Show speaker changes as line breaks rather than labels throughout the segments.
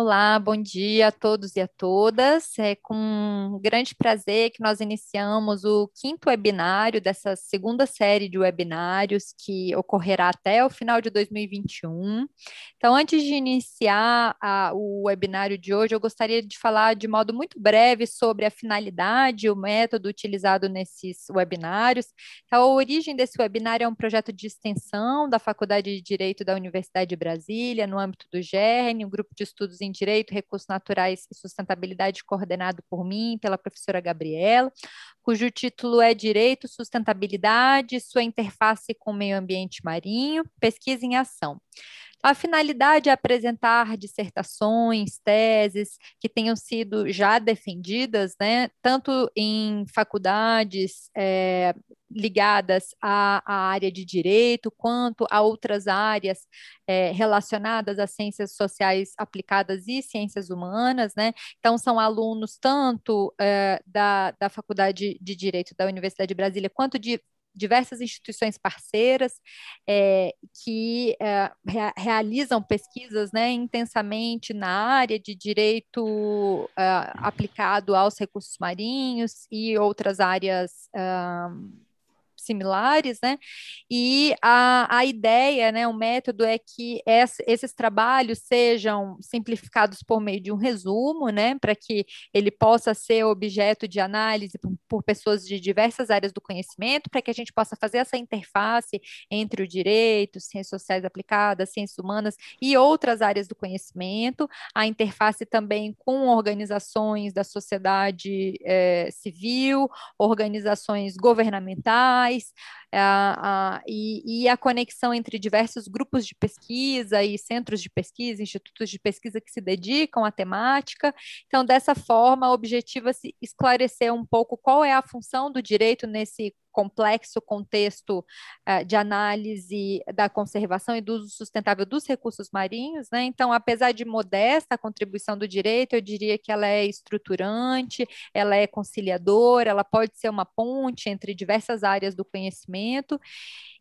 Olá, bom dia a todos e a todas. É com grande prazer que nós iniciamos o quinto webinário dessa segunda série de webinários que ocorrerá até o final de 2021. Então, antes de iniciar a, o webinário de hoje, eu gostaria de falar de modo muito breve sobre a finalidade, o método utilizado nesses webinários. Então, a origem desse webinário é um projeto de extensão da Faculdade de Direito da Universidade de Brasília, no âmbito do GERN, um grupo de estudos em em Direito, Recursos Naturais e Sustentabilidade, coordenado por mim, pela professora Gabriela, cujo título é Direito, Sustentabilidade, sua interface com o meio ambiente marinho, pesquisa em ação. A finalidade é apresentar dissertações, teses que tenham sido já defendidas, né, tanto em faculdades é, ligadas à, à, área de direito, quanto a outras áreas é, relacionadas às ciências sociais aplicadas e ciências humanas, né? Então, são alunos tanto é, da, da Faculdade de Direito da Universidade de Brasília, quanto de diversas instituições parceiras é, que é, rea realizam pesquisas né, intensamente na área de direito é, aplicado aos recursos marinhos e outras áreas similares, né? E a, a ideia, né, o método é que esses trabalhos sejam simplificados por meio de um resumo, né, para que ele possa ser objeto de análise por, por pessoas de diversas áreas do conhecimento, para que a gente possa fazer essa interface entre o direito, ciências sociais aplicadas, ciências humanas e outras áreas do conhecimento, a interface também com organizações da sociedade é, civil, organizações governamentais, uh, uh, e, e, a conexão entre diversos grupos de pesquisa e centros de pesquisa, institutos de pesquisa que se dedicam à temática. Então, dessa forma, o objetivo é se esclarecer um pouco qual é a função do direito nesse complexo contexto uh, de análise da conservação e do uso sustentável dos recursos marinhos, né? Então, apesar de modesta a contribuição do direito, eu diria que ela é estruturante, ela é conciliadora, ela pode ser uma ponte entre diversas áreas do conhecimento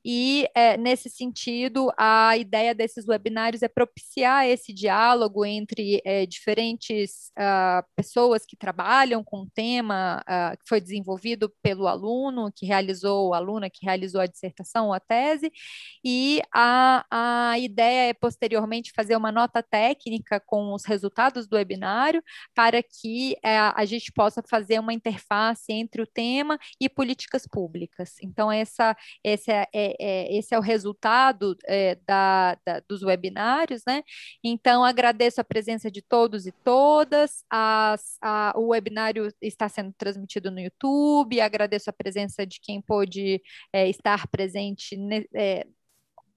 e, é, nesse sentido, a ideia desses webinários é propiciar esse diálogo entre é, diferentes uh, pessoas que trabalham com o tema uh, que foi desenvolvido pelo aluno que realizou, a aluna que realizou a dissertação ou a tese, e a, a ideia é, posteriormente, fazer uma nota técnica com os resultados do webinário para que é, a gente possa fazer uma interface entre o tema e políticas públicas. Então, essa, essa é, é, esse é o resultado é, da, da, dos webinários, né? Então, agradeço a presença de todos e todas. As, a, o webinário está sendo transmitido no YouTube, agradeço a presença de quem pôde é, estar presente ne, é,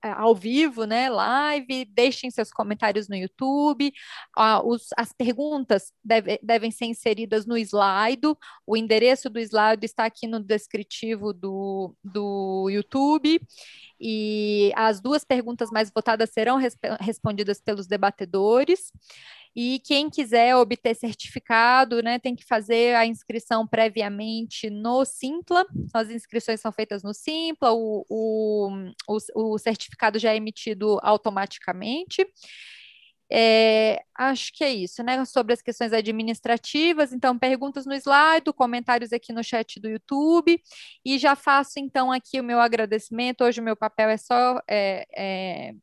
ao vivo, né, live, deixem seus comentários no YouTube, ah, os, as perguntas deve, devem ser inseridas no slide, o endereço do slide está aqui no descritivo do, do YouTube, e as duas perguntas mais votadas serão resp respondidas pelos debatedores, e quem quiser obter certificado, né, tem que fazer a inscrição previamente no Simpla. As inscrições são feitas no Simpla, o, o, o, o certificado já é emitido automaticamente. É, acho que é isso, né? Sobre as questões administrativas, então, perguntas no slide, comentários aqui no chat do YouTube, e já faço então aqui o meu agradecimento. Hoje o meu papel é só é, é,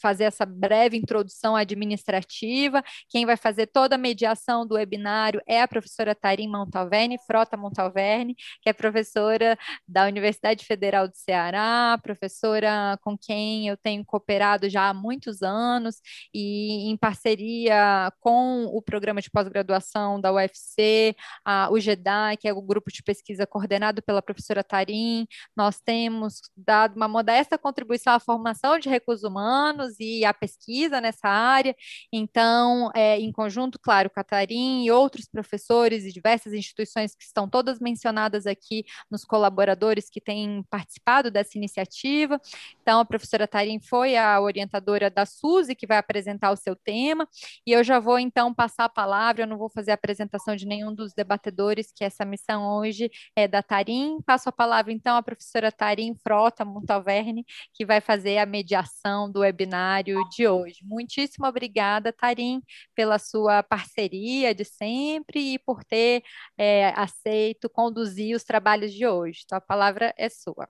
fazer essa breve introdução administrativa. Quem vai fazer toda a mediação do webinário é a professora Tarim Montalverne, Frota Montalverne, que é professora da Universidade Federal do Ceará, professora com quem eu tenho cooperado já há muitos anos e em parceria com o programa de pós-graduação da UFC, a, o GEDAI, que é o grupo de pesquisa coordenado pela professora Tarim, nós temos dado uma modesta contribuição à formação de recursos humanos e a pesquisa nessa área. Então, é, em conjunto, claro, Catarim e outros professores e diversas instituições que estão todas mencionadas aqui nos colaboradores que têm participado dessa iniciativa. Então, a professora Tarim foi a orientadora da SUSE, que vai apresentar o seu tema, e eu já vou, então, passar a palavra, eu não vou fazer a apresentação de nenhum dos debatedores, que essa missão hoje é da Tarim. Passo a palavra, então, à professora Tarim Frota Montalverne, que vai fazer a mediação do webinar webinário de hoje. Muitíssimo obrigada, Tarim, pela sua parceria de sempre e por ter é, aceito conduzir os trabalhos de hoje. Então, a palavra é sua.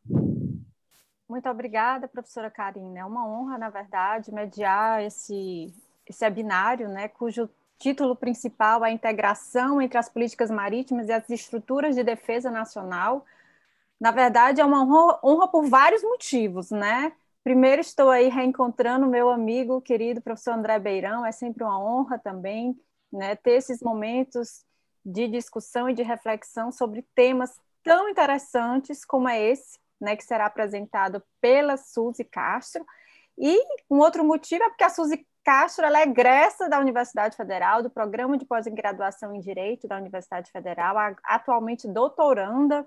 Muito obrigada, professora Karina. É uma honra, na verdade, mediar esse, esse webinário, né, cujo título principal é a integração entre as políticas marítimas e as estruturas de defesa nacional. Na verdade, é uma honra, honra por vários motivos, né? Primeiro, estou aí reencontrando meu amigo querido professor André Beirão, é sempre uma honra também né, ter esses momentos de discussão e de reflexão sobre temas tão interessantes como é esse, né, que será apresentado pela Suzy Castro. E um outro motivo é porque a Suzy Castro ela é egressa da Universidade Federal, do programa de pós-graduação em Direito da Universidade Federal, atualmente doutoranda,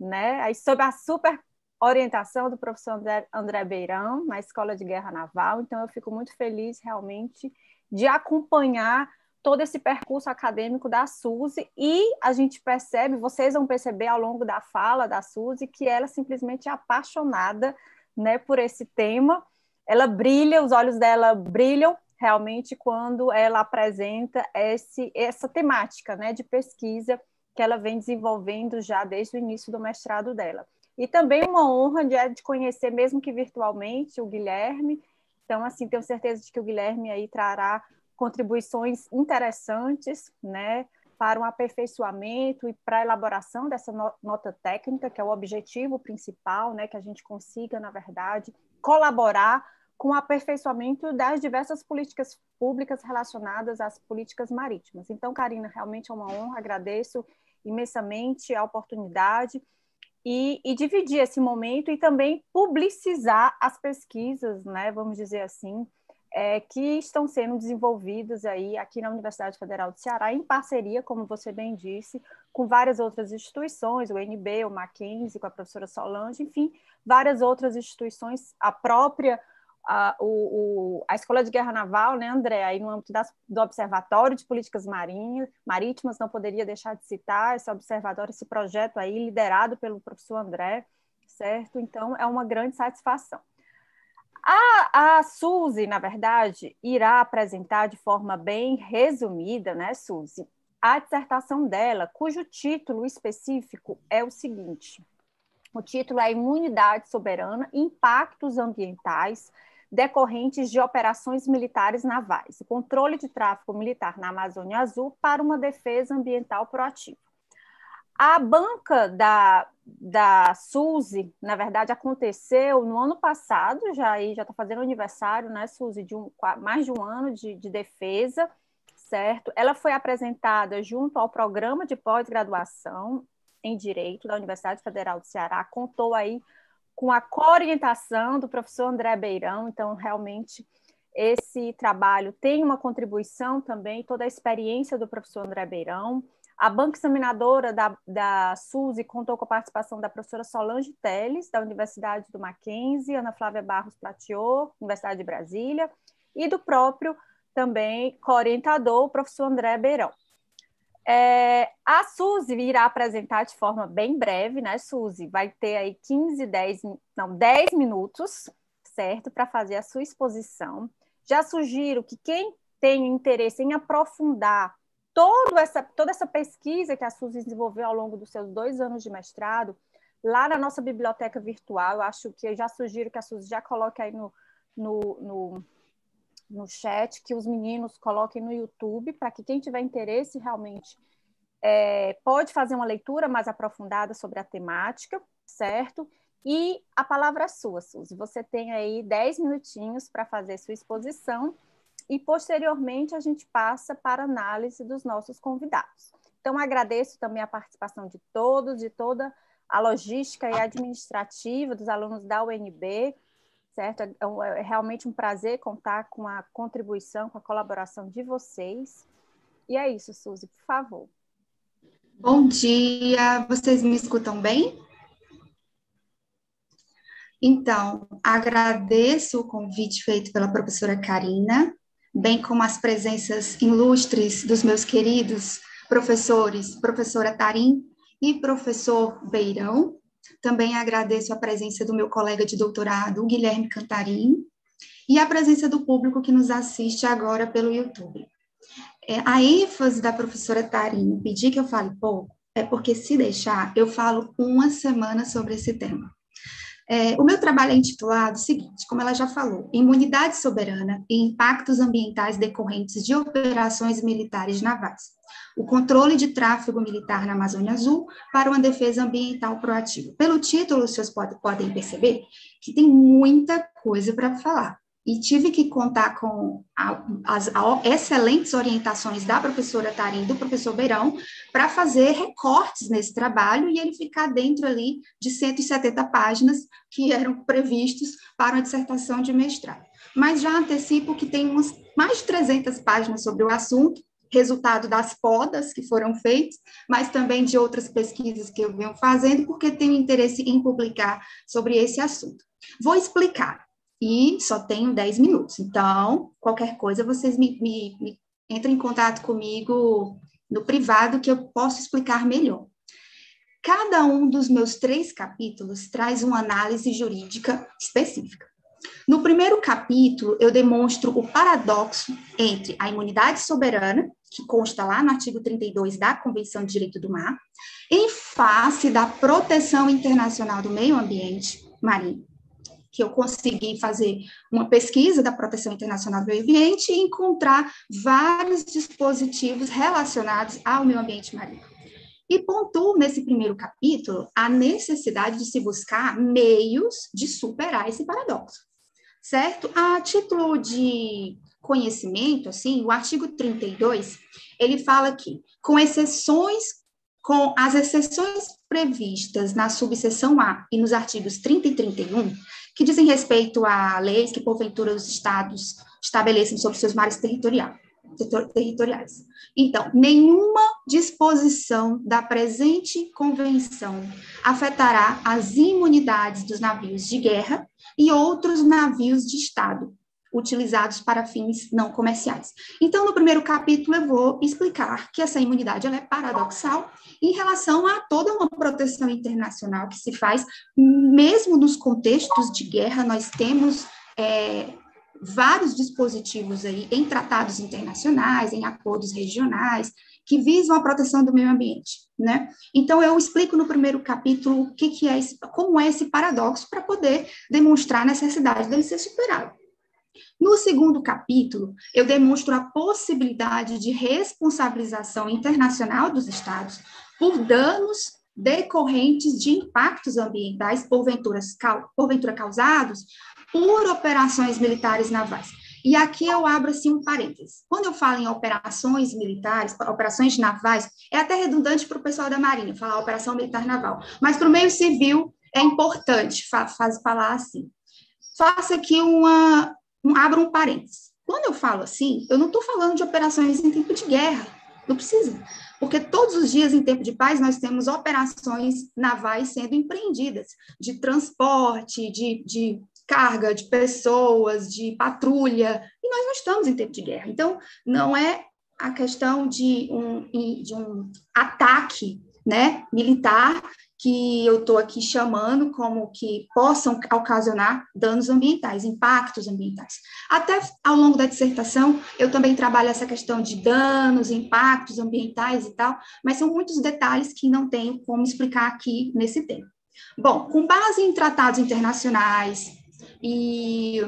né, sob a super orientação do professor André, Beirão, na Escola de Guerra Naval. Então, eu fico muito feliz realmente de acompanhar todo esse percurso acadêmico da Suzy e a gente percebe, vocês vão perceber ao longo da fala da Suzy que ela simplesmente é apaixonada, né, por esse tema. Ela brilha, os olhos dela brilham realmente quando ela apresenta esse, essa temática, né, de pesquisa que ela vem desenvolvendo já desde o início do mestrado dela. E também uma honra de, de conhecer, mesmo que virtualmente, o Guilherme. Então, assim, tenho certeza de que o Guilherme aí trará contribuições interessantes, né, para um aperfeiçoamento e para a elaboração dessa nota técnica, que é o objetivo principal, né, que a gente consiga, na verdade, colaborar com o aperfeiçoamento das diversas políticas públicas relacionadas às políticas marítimas. Então, Karina, realmente é uma honra, agradeço imensamente a oportunidade e, e dividir esse momento e também publicizar as pesquisas, né, vamos dizer assim, é, que estão sendo desenvolvidas aí aqui na Universidade Federal do Ceará, em parceria, como você bem disse, com várias outras instituições, o NB, o Mackenzie, com a professora Solange, enfim, várias outras instituições, a própria a, o, o, a Escola de Guerra Naval, né, André, aí no âmbito das, do Observatório de Políticas Marinhas, Marítimas, não poderia deixar de citar esse observatório, esse projeto aí, liderado pelo professor André, certo? Então, é uma grande satisfação. A, a Suzy, na verdade, irá apresentar de forma bem resumida, né, Suzy, a dissertação dela, cujo título específico é o seguinte: o título é Imunidade Soberana, Impactos Ambientais decorrentes de operações militares navais, o controle de tráfego militar na Amazônia Azul para uma defesa ambiental proativa. A banca da, da Suzy, na verdade, aconteceu no ano passado, já já está fazendo aniversário, né, Suzy, de um, mais de um ano de, de defesa, certo? Ela foi apresentada junto ao programa de pós-graduação em Direito da Universidade Federal do Ceará, contou aí com a coorientação do professor André Beirão, então realmente esse trabalho tem uma contribuição também, toda a experiência do professor André Beirão. A banca examinadora da, da SUSE contou com a participação da professora Solange Teles, da Universidade do Mackenzie, Ana Flávia Barros Platiot, Universidade de Brasília, e do próprio também co-orientador, o professor André Beirão. É, a Suzy irá apresentar de forma bem breve, né, Suzy? Vai ter aí 15, 10, não, 10 minutos, certo, para fazer a sua exposição. Já sugiro que quem tem interesse em aprofundar todo essa, toda essa pesquisa que a Suzy desenvolveu ao longo dos seus dois anos de mestrado, lá na nossa biblioteca virtual, eu acho que eu já sugiro que a Suzy já coloque aí no, no, no no chat que os meninos coloquem no YouTube, para que quem tiver interesse realmente é, pode fazer uma leitura mais aprofundada sobre a temática, certo? E a palavra é sua, Suzy. Você tem aí 10 minutinhos para fazer sua exposição e, posteriormente, a gente passa para análise dos nossos convidados. Então, agradeço também a participação de todos, de toda a logística e administrativa dos alunos da UNB, certo? É, é, realmente um prazer contar com a contribuição, com a colaboração de vocês. E é isso, Suzy, por favor.
Bom dia, vocês me escutam bem? Então, agradeço o convite feito pela professora Karina, bem como as presenças ilustres dos meus queridos professores, professora Tarim e professor Beirão, também agradeço a presença do meu colega de doutorado, Guilherme Cantarim, e a presença do público que nos assiste agora pelo YouTube. É, a ênfase da professora Tarim pedir que eu fale pouco é porque, se deixar, eu falo uma semana sobre esse tema. É, o meu trabalho é intitulado o seguinte, como ela já falou, Imunidade Soberana e Impactos Ambientais Decorrentes de Operações Militares Navais. O controle de tráfego militar na Amazônia Azul para uma defesa ambiental proativa. Pelo título, senhores podem perceber que tem muita coisa para falar e tive que contar com a, as a, excelentes orientações da professora Tarim, do professor Beirão, para fazer recortes nesse trabalho e ele ficar dentro ali de 170 páginas que eram previstos para uma dissertação de mestrado. Mas já antecipo que tem umas mais de 300 páginas sobre o assunto, resultado das podas que foram feitas, mas também de outras pesquisas que eu venho fazendo, porque tenho interesse em publicar sobre esse assunto. Vou explicar e só tenho 10 minutos. Então, qualquer coisa, vocês me, me, me entrem em contato comigo no privado que eu posso explicar melhor. Cada um dos meus três capítulos traz uma análise jurídica específica. No primeiro capítulo, eu demonstro o paradoxo entre a imunidade soberana, que consta lá no artigo 32 da Convenção de Direito do Mar, em face da proteção internacional do meio ambiente marinho que eu consegui fazer uma pesquisa da proteção internacional do meio ambiente e encontrar vários dispositivos relacionados ao meio ambiente marinho. E pontuo nesse primeiro capítulo a necessidade de se buscar meios de superar esse paradoxo, certo? A título de conhecimento, assim, o artigo 32, ele fala que, com exceções com as exceções previstas na subseção A e nos artigos 30 e 31, que dizem respeito a leis que, porventura, os estados estabelecem sobre seus mares territoriais. Territoriais. Então, nenhuma disposição da presente convenção afetará as imunidades dos navios de guerra e outros navios de Estado, utilizados para fins não comerciais. Então, no primeiro capítulo, eu vou explicar que essa imunidade é paradoxal em relação a toda uma proteção internacional que se faz, mesmo nos contextos de guerra, nós temos é, vários dispositivos aí em tratados internacionais, em acordos regionais, que visam a proteção do meio ambiente, né? Então eu explico no primeiro capítulo o que, que é esse, como é esse paradoxo para poder demonstrar a necessidade dele ser superado. No segundo capítulo, eu demonstro a possibilidade de responsabilização internacional dos Estados por danos decorrentes de impactos ambientais, porventura, porventura causados por operações militares navais. E aqui eu abro assim um parênteses. Quando eu falo em operações militares, operações navais, é até redundante para o pessoal da Marinha falar operação militar naval, mas para o meio civil é importante fa falar assim. Faça aqui uma, um, abro um parênteses. Quando eu falo assim, eu não estou falando de operações em tempo de guerra, não precisa, porque todos os dias em tempo de paz nós temos operações navais sendo empreendidas, de transporte, de, de carga, de pessoas, de patrulha, e nós não estamos em tempo de guerra. Então, não é a questão de um, de um ataque né, militar que eu estou aqui chamando como que possam ocasionar danos ambientais, impactos ambientais. Até ao longo da dissertação, eu também trabalho essa questão de danos, impactos ambientais e tal, mas são muitos detalhes que não tenho como explicar aqui nesse tema. Bom, com base em tratados internacionais e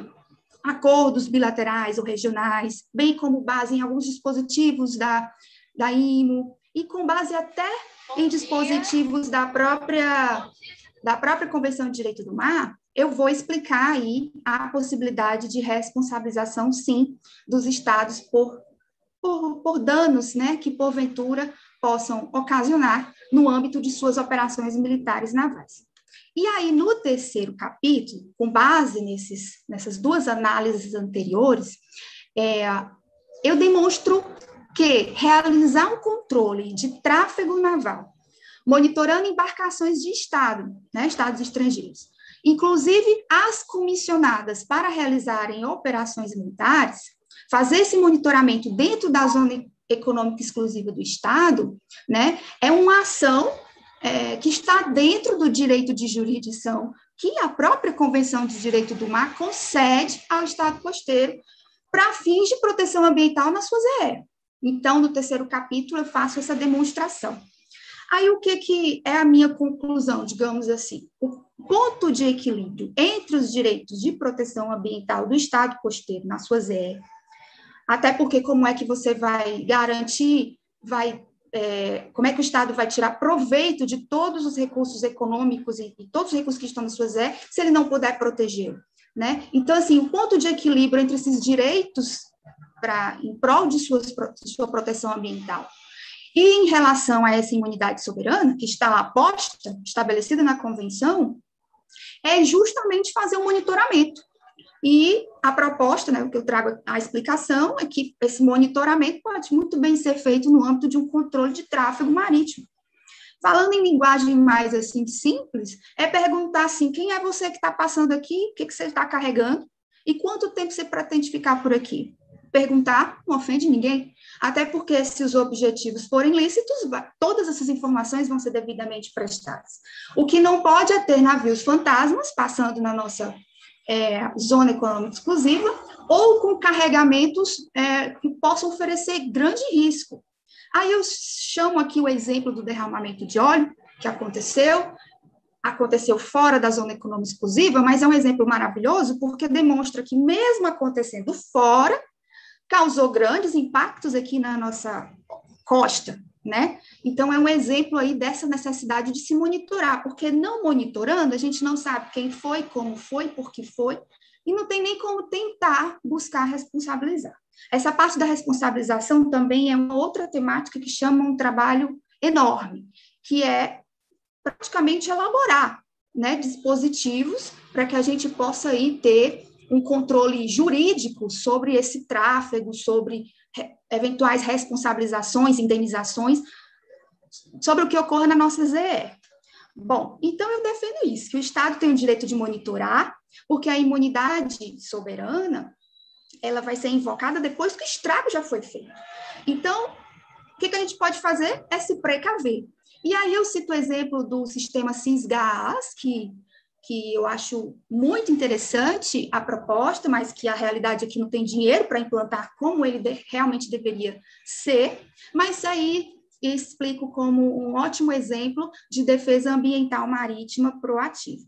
acordos bilaterais ou regionais, bem como base em alguns dispositivos da, da IMO, e com base até em dispositivos da própria, da própria Convenção de Direito do Mar, eu vou explicar aí a possibilidade de responsabilização, sim, dos estados por, por, por danos né, que, porventura, possam ocasionar no âmbito de suas operações militares navais. E aí, no terceiro capítulo, com base nesses, nessas duas análises anteriores, é, eu demonstro que realizar um controle de tráfego naval, monitorando embarcações de Estado, né, Estados estrangeiros, inclusive as comissionadas para realizarem operações militares, fazer esse monitoramento dentro da zona econômica exclusiva do Estado, né, é uma ação é, que está dentro do direito de jurisdição que a própria Convenção de Direito do Mar concede ao Estado costeiro para fins de proteção ambiental na sua ZE. Então, no terceiro capítulo, eu faço essa demonstração. Aí, o que, que é a minha conclusão, digamos assim? O ponto de equilíbrio entre os direitos de proteção ambiental do Estado costeiro na sua ZE, até porque como é que você vai garantir, vai é, como é que o Estado vai tirar proveito de todos os recursos econômicos e, e todos os recursos que estão na sua ZE, se ele não puder protegê-lo, né? Então, assim, o ponto de equilíbrio entre esses direitos para em prol de, suas, de sua proteção ambiental e em relação a essa imunidade soberana, que está lá posta, estabelecida na Convenção, é justamente fazer um monitoramento. E a proposta, né, o que eu trago a explicação, é que esse monitoramento pode muito bem ser feito no âmbito de um controle de tráfego marítimo. Falando em linguagem mais assim simples, é perguntar assim, quem é você que está passando aqui, o que, que você está carregando, e quanto tempo você pretende ficar por aqui? Perguntar não ofende ninguém, até porque se os objetivos forem lícitos, todas essas informações vão ser devidamente prestadas. O que não pode é ter navios fantasmas passando na nossa é, zona econômica exclusiva, ou com carregamentos é, que possam oferecer grande risco. Aí eu chamo aqui o exemplo do derramamento de óleo, que aconteceu, aconteceu fora da zona econômica exclusiva, mas é um exemplo maravilhoso porque demonstra que, mesmo acontecendo fora, causou grandes impactos aqui na nossa costa, né? Então, é um exemplo aí dessa necessidade de se monitorar, porque não monitorando, a gente não sabe quem foi, como foi, por que foi, e não tem nem como tentar buscar responsabilizar. Essa parte da responsabilização também é uma outra temática que chama um trabalho enorme, que é praticamente elaborar né, dispositivos para que a gente possa aí ter um controle jurídico sobre esse tráfego, sobre eventuais responsabilizações, indenizações, sobre o que ocorre na nossa ZE. Bom, então eu defendo isso, que o Estado tem o direito de monitorar, porque a imunidade soberana, ela vai ser invocada depois que o estrago já foi feito. Então, o que, que a gente pode fazer é se precaver. E aí eu cito o exemplo do sistema CISGAS, que que eu acho muito interessante a proposta, mas que a realidade aqui não tem dinheiro para implantar como ele de, realmente deveria ser, mas aí explico como um ótimo exemplo de defesa ambiental marítima proativa.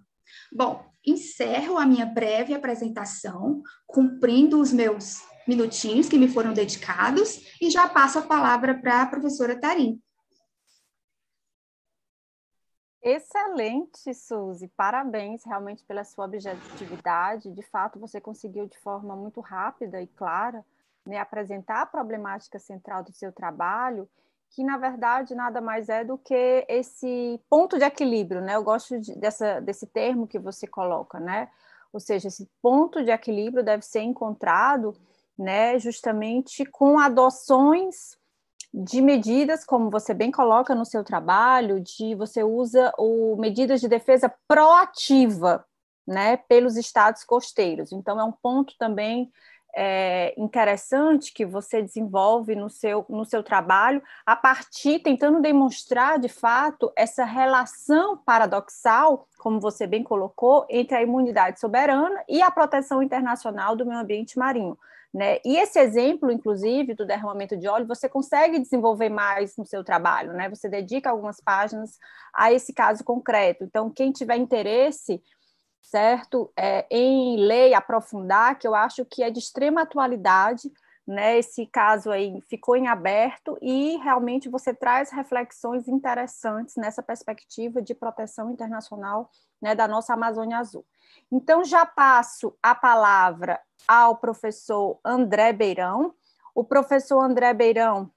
Bom, encerro a minha breve apresentação, cumprindo os meus minutinhos que me foram dedicados, e já passo a palavra para a professora Tarim.
Excelente, Suzy. Parabéns realmente pela sua objetividade. De fato, você conseguiu de forma muito rápida e clara né, apresentar a problemática central do seu trabalho, que na verdade nada mais é do que esse ponto de equilíbrio, né? Eu gosto de, dessa, desse termo que você coloca, né? Ou seja, esse ponto de equilíbrio deve ser encontrado, né, justamente com adoções de medidas, como você bem coloca no seu trabalho, de você usa o medidas de defesa proativa, né, pelos estados costeiros. Então é um ponto também é, interessante que você desenvolve no seu, no seu trabalho, a partir tentando demonstrar de fato essa relação paradoxal, como você bem colocou, entre a imunidade soberana e a proteção internacional do meio ambiente marinho. Né? E esse exemplo, inclusive, do derramamento de óleo, você consegue desenvolver mais no seu trabalho, né? Você dedica algumas páginas a esse caso concreto. Então, quem tiver interesse, certo, é, em ler aprofundar, que eu acho que é de extrema atualidade, né? Esse caso aí ficou em aberto e realmente você traz reflexões interessantes nessa perspectiva de proteção internacional né, da nossa Amazônia Azul. Então, já passo a palavra ao professor André Beirão. O professor André Beirão,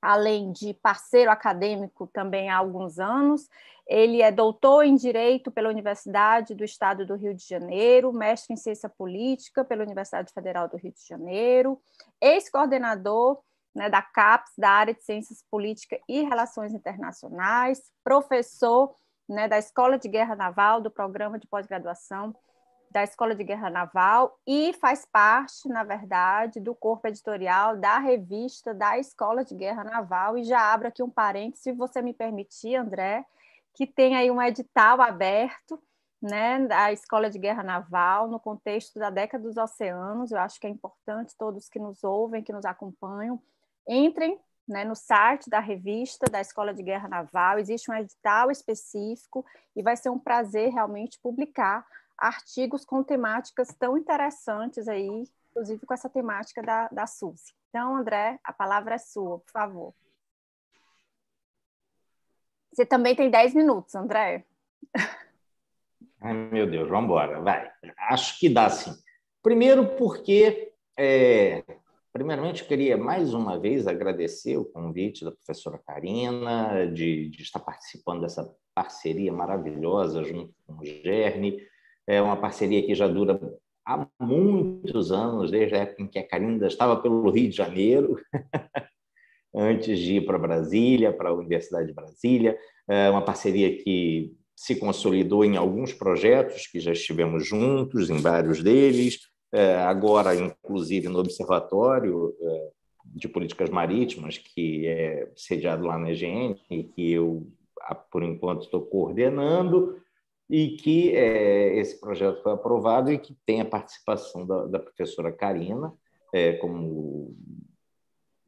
além de parceiro acadêmico também há alguns anos, ele é doutor em Direito pela Universidade do Estado do Rio de Janeiro, mestre em Ciência Política pela Universidade Federal do Rio de Janeiro, ex-coordenador né, da CAPES, da área de Ciências Políticas e Relações Internacionais, professor né, da Escola de Guerra Naval, do programa de pós-graduação da Escola de Guerra Naval e faz parte, na verdade, do corpo editorial da revista da Escola de Guerra Naval. E já abro aqui um parênteses, se você me permitir, André, que tem aí um edital aberto né, da Escola de Guerra Naval no contexto da década dos oceanos. Eu acho que é importante todos que nos ouvem, que nos acompanham, entrem né, no site da revista da Escola de Guerra Naval. Existe um edital específico e vai ser um prazer realmente publicar artigos com temáticas tão interessantes aí, inclusive com essa temática da, da Suzy. Então, André, a palavra é sua, por favor. Você também tem 10 minutos, André.
Ai, meu Deus, vamos embora, vai. Acho que dá sim. Primeiro porque, é, primeiramente, eu queria mais uma vez agradecer o convite da professora Karina de, de estar participando dessa parceria maravilhosa junto com o Gerne. É uma parceria que já dura há muitos anos, desde a época em que a Karina estava pelo Rio de Janeiro, antes de ir para Brasília, para a Universidade de Brasília. É uma parceria que se consolidou em alguns projetos que já estivemos juntos, em vários deles, é, agora, inclusive, no Observatório é, de Políticas Marítimas, que é sediado lá na EGN, e que eu, por enquanto, estou coordenando, e que é, esse projeto foi aprovado e que tem a participação da, da professora Karina é, como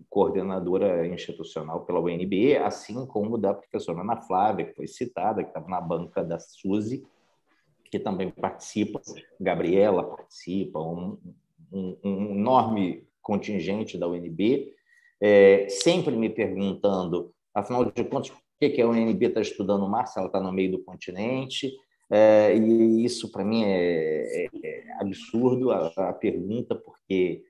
coordenadora institucional pela UNB, assim como da professora Ana Flávia, que foi citada, que estava na banca da Suzy, que também participa, Gabriela participa, um, um, um enorme contingente da UNB, é, sempre me perguntando, afinal de contas, por que, que a UNB está estudando o mar se ela está no meio do continente? É, e isso, para mim, é, é, é absurdo a, a, pergunta, porque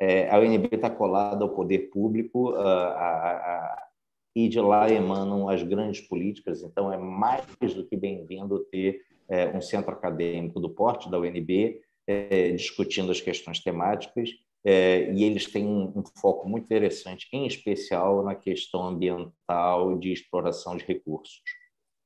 é, a UNB está colada ao poder público a, a, e de lá emanam as grandes políticas, então é mais do que bem-vindo ter é, um centro acadêmico do porte da UNB é, discutindo as questões temáticas, e eles têm um, um foco muito interessante, em especial na questão ambiental de exploração de recursos.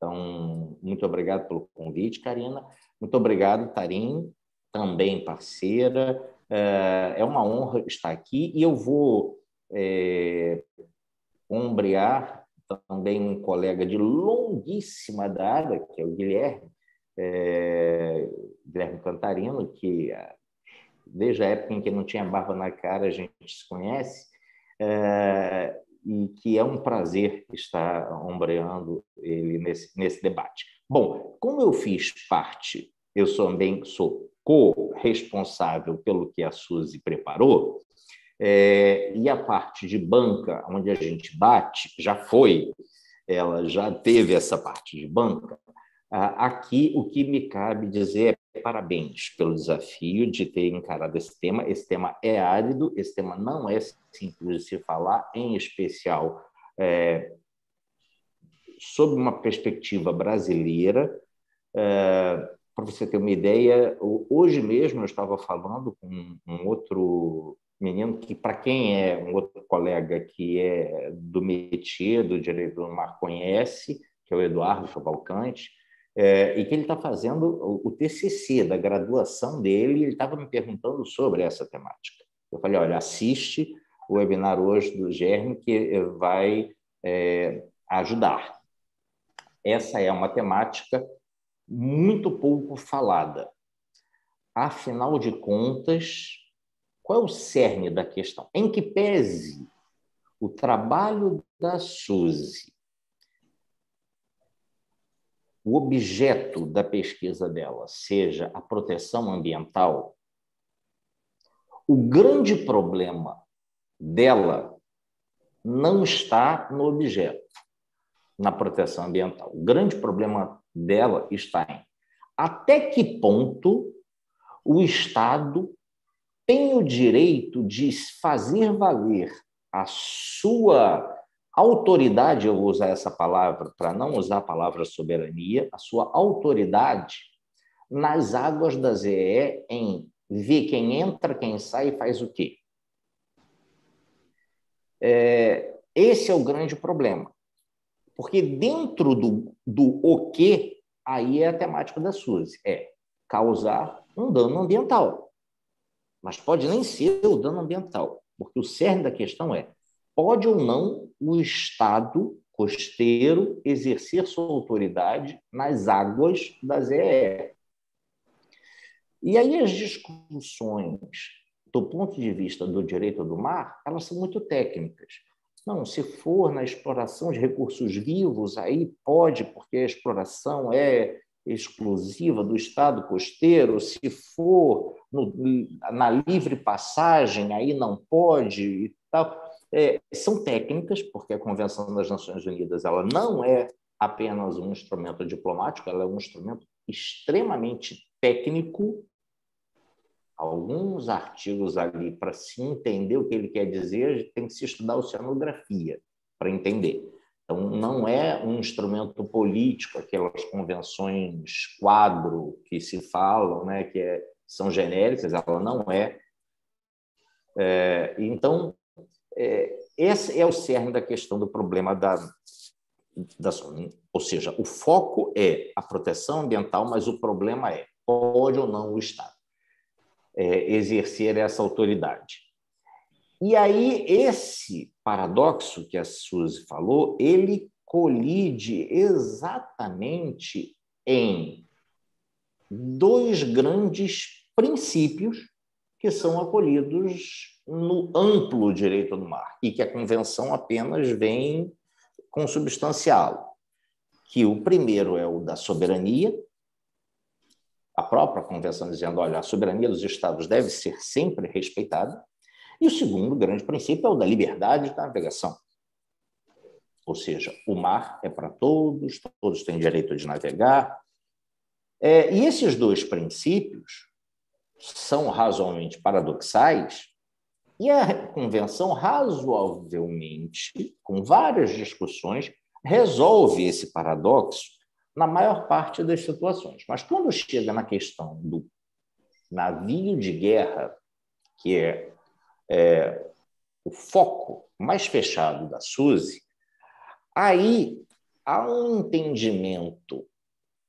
Então, muito obrigado pelo convite, Karina. Muito obrigado, Tarim, também parceira. É, é uma honra estar aqui e eu vou é, ombrear também um colega de longuíssima data, que é o Guilherme, é, Guilherme Cantarino, que desde a época em que não tinha barba na cara a gente se conhece, e que é um prazer estar ombreando ele nesse, nesse debate. Bom, como eu fiz parte, eu também sou co-responsável pelo que a Suzy preparou, é, e a parte de banca, onde a gente bate, já foi, ela já teve essa parte de banca. Aqui, o que me cabe dizer é parabéns pelo desafio de ter encarado esse tema. Esse tema é árido, esse tema não é simples de se falar, em especial é, sob uma perspectiva brasileira. É, Para você ter uma ideia, hoje mesmo eu estava falando com um outro menino que, para quem é um outro colega que é do métier do direito do mar conhece, que é o Eduardo Cavalcante, é, e que ele está fazendo o, o, TCC da graduação dele, e ele estava me perguntando sobre essa temática. Eu falei, olha, assiste o webinar hoje do Germe, que vai é, ajudar. Essa é uma temática muito pouco falada. Afinal de contas, qual é o cerne da questão? Em que pese o trabalho da Suzy o objeto da pesquisa dela seja a proteção ambiental, o grande problema dela não está no objeto, na proteção ambiental. O grande problema dela está em até que ponto o Estado tem o direito de fazer valer a sua autoridade, eu vou usar essa palavra para não usar a palavra soberania, a sua autoridade nas águas da ZE em ver quem entra, quem sai e faz o quê. É, esse é o grande problema. Porque dentro do, do o que, aí é a temática da Suzy, é causar um dano ambiental. Mas pode nem ser o dano ambiental, porque o cerne da questão é pode ou não o Estado costeiro exercer sua autoridade nas águas da ZEE. E aí as discussões do ponto de vista do direito do mar, elas são muito técnicas. Não, se for na exploração de recursos vivos, aí pode, porque a exploração é exclusiva do Estado costeiro. Se for no, na livre passagem, aí não pode e tal. É, são técnicas, porque a Convenção das Nações Unidas ela não é apenas um instrumento diplomático, ela é um instrumento extremamente técnico. Alguns artigos ali, para se entender o que ele quer dizer, tem que se estudar oceanografia para entender. Então, não é um instrumento político, aquelas convenções quadro que se falam, né, que é, são genéricas, ela não é. é então, é, esse é o cerne da questão do problema da, da. Ou seja, o foco é a proteção ambiental, mas o problema é: pode ou não o Estado é, exercer essa autoridade? E aí, esse paradoxo que a Suzy falou, ele colide exatamente em dois grandes princípios que são acolhidos no amplo direito do mar e que a convenção apenas vem consubstanciá-lo. Que o primeiro é o da soberania, a própria convenção dizendo, olha, a soberania dos estados deve ser sempre respeitada. E o segundo grande princípio é o da liberdade da navegação. Ou seja, o mar é para todos, todos têm direito de navegar. É, e esses dois princípios são razoavelmente paradoxais, e a convenção, razoavelmente, com várias discussões, resolve esse paradoxo na maior parte das situações. Mas quando chega na questão do navio de guerra, que é, é o foco mais fechado da SUSE, aí há um entendimento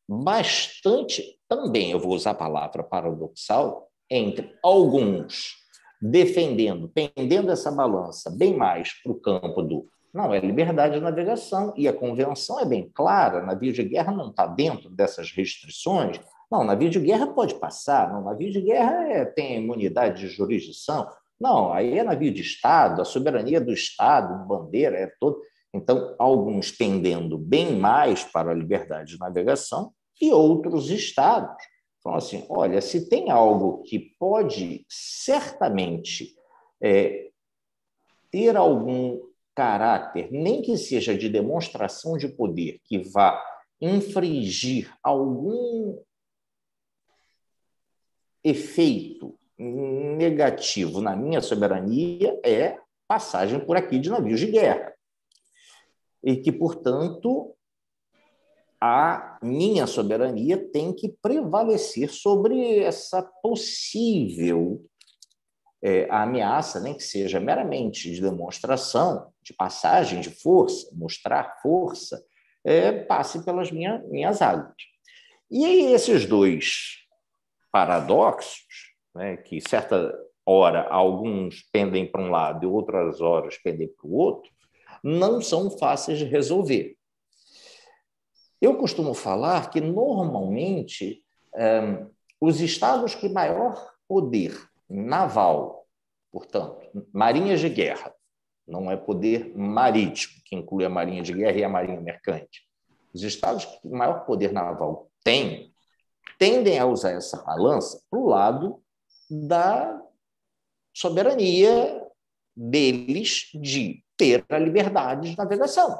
bastante, também eu vou usar a palavra paradoxal, entre alguns defendendo, pendendo essa balança bem mais para o campo do não, é liberdade de navegação, e a convenção é bem clara, navio de guerra não está dentro dessas restrições. Não, navio de guerra pode passar, não, navio de guerra é, tem imunidade de jurisdição. Não, aí é navio de Estado, a soberania do Estado, bandeira, é todo. Então, alguns pendendo bem mais para a liberdade de navegação e outros estados falam assim: olha, se tem algo que pode certamente é, ter algum caráter, nem que seja de demonstração de poder, que vá infringir algum efeito negativo na minha soberania, é passagem por aqui de navios de guerra e que, portanto, a minha soberania tem que prevalecer sobre essa possível é, ameaça, nem que seja meramente de demonstração, de passagem de força, mostrar força, é, passe pelas minha, minhas águas. E aí, esses dois paradoxos, né, que certa hora alguns pendem para um lado e outras horas pendem para o outro, não são fáceis de resolver. Eu costumo falar que, normalmente, um, os estados que maior poder naval, portanto, marinhas de guerra, não é poder marítimo, que inclui a marinha de guerra e a marinha mercante. Os estados que maior poder naval têm tendem a usar essa balança para o lado da soberania deles de ter a liberdade de navegação.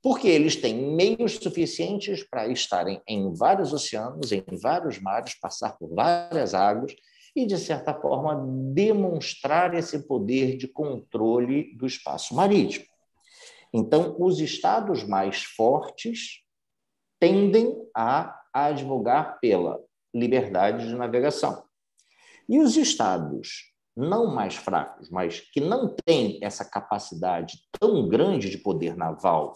Porque eles têm meios suficientes para estarem em vários oceanos, em vários mares, passar por várias águas e, de certa forma, demonstrar esse poder de controle do espaço marítimo. Então, os estados mais fortes tendem a advogar pela liberdade de navegação. E os estados não mais fracos, mas que não têm essa capacidade tão grande de poder naval,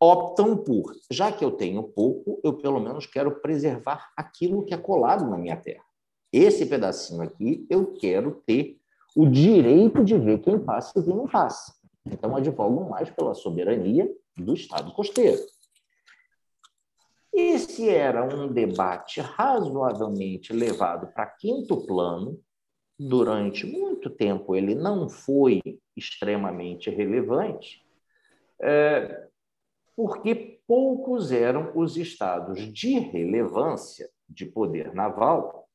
optam por, já que eu tenho pouco, eu pelo menos quero preservar aquilo que é colado na minha terra. Esse pedacinho aqui, eu quero ter o direito de ver quem passa e quem não passa. Então, advogam mais pela soberania do Estado costeiro. Esse era um debate razoavelmente levado para quinto plano. Durante muito tempo, ele não foi extremamente relevante, é, porque poucos eram os estados de relevância de poder naval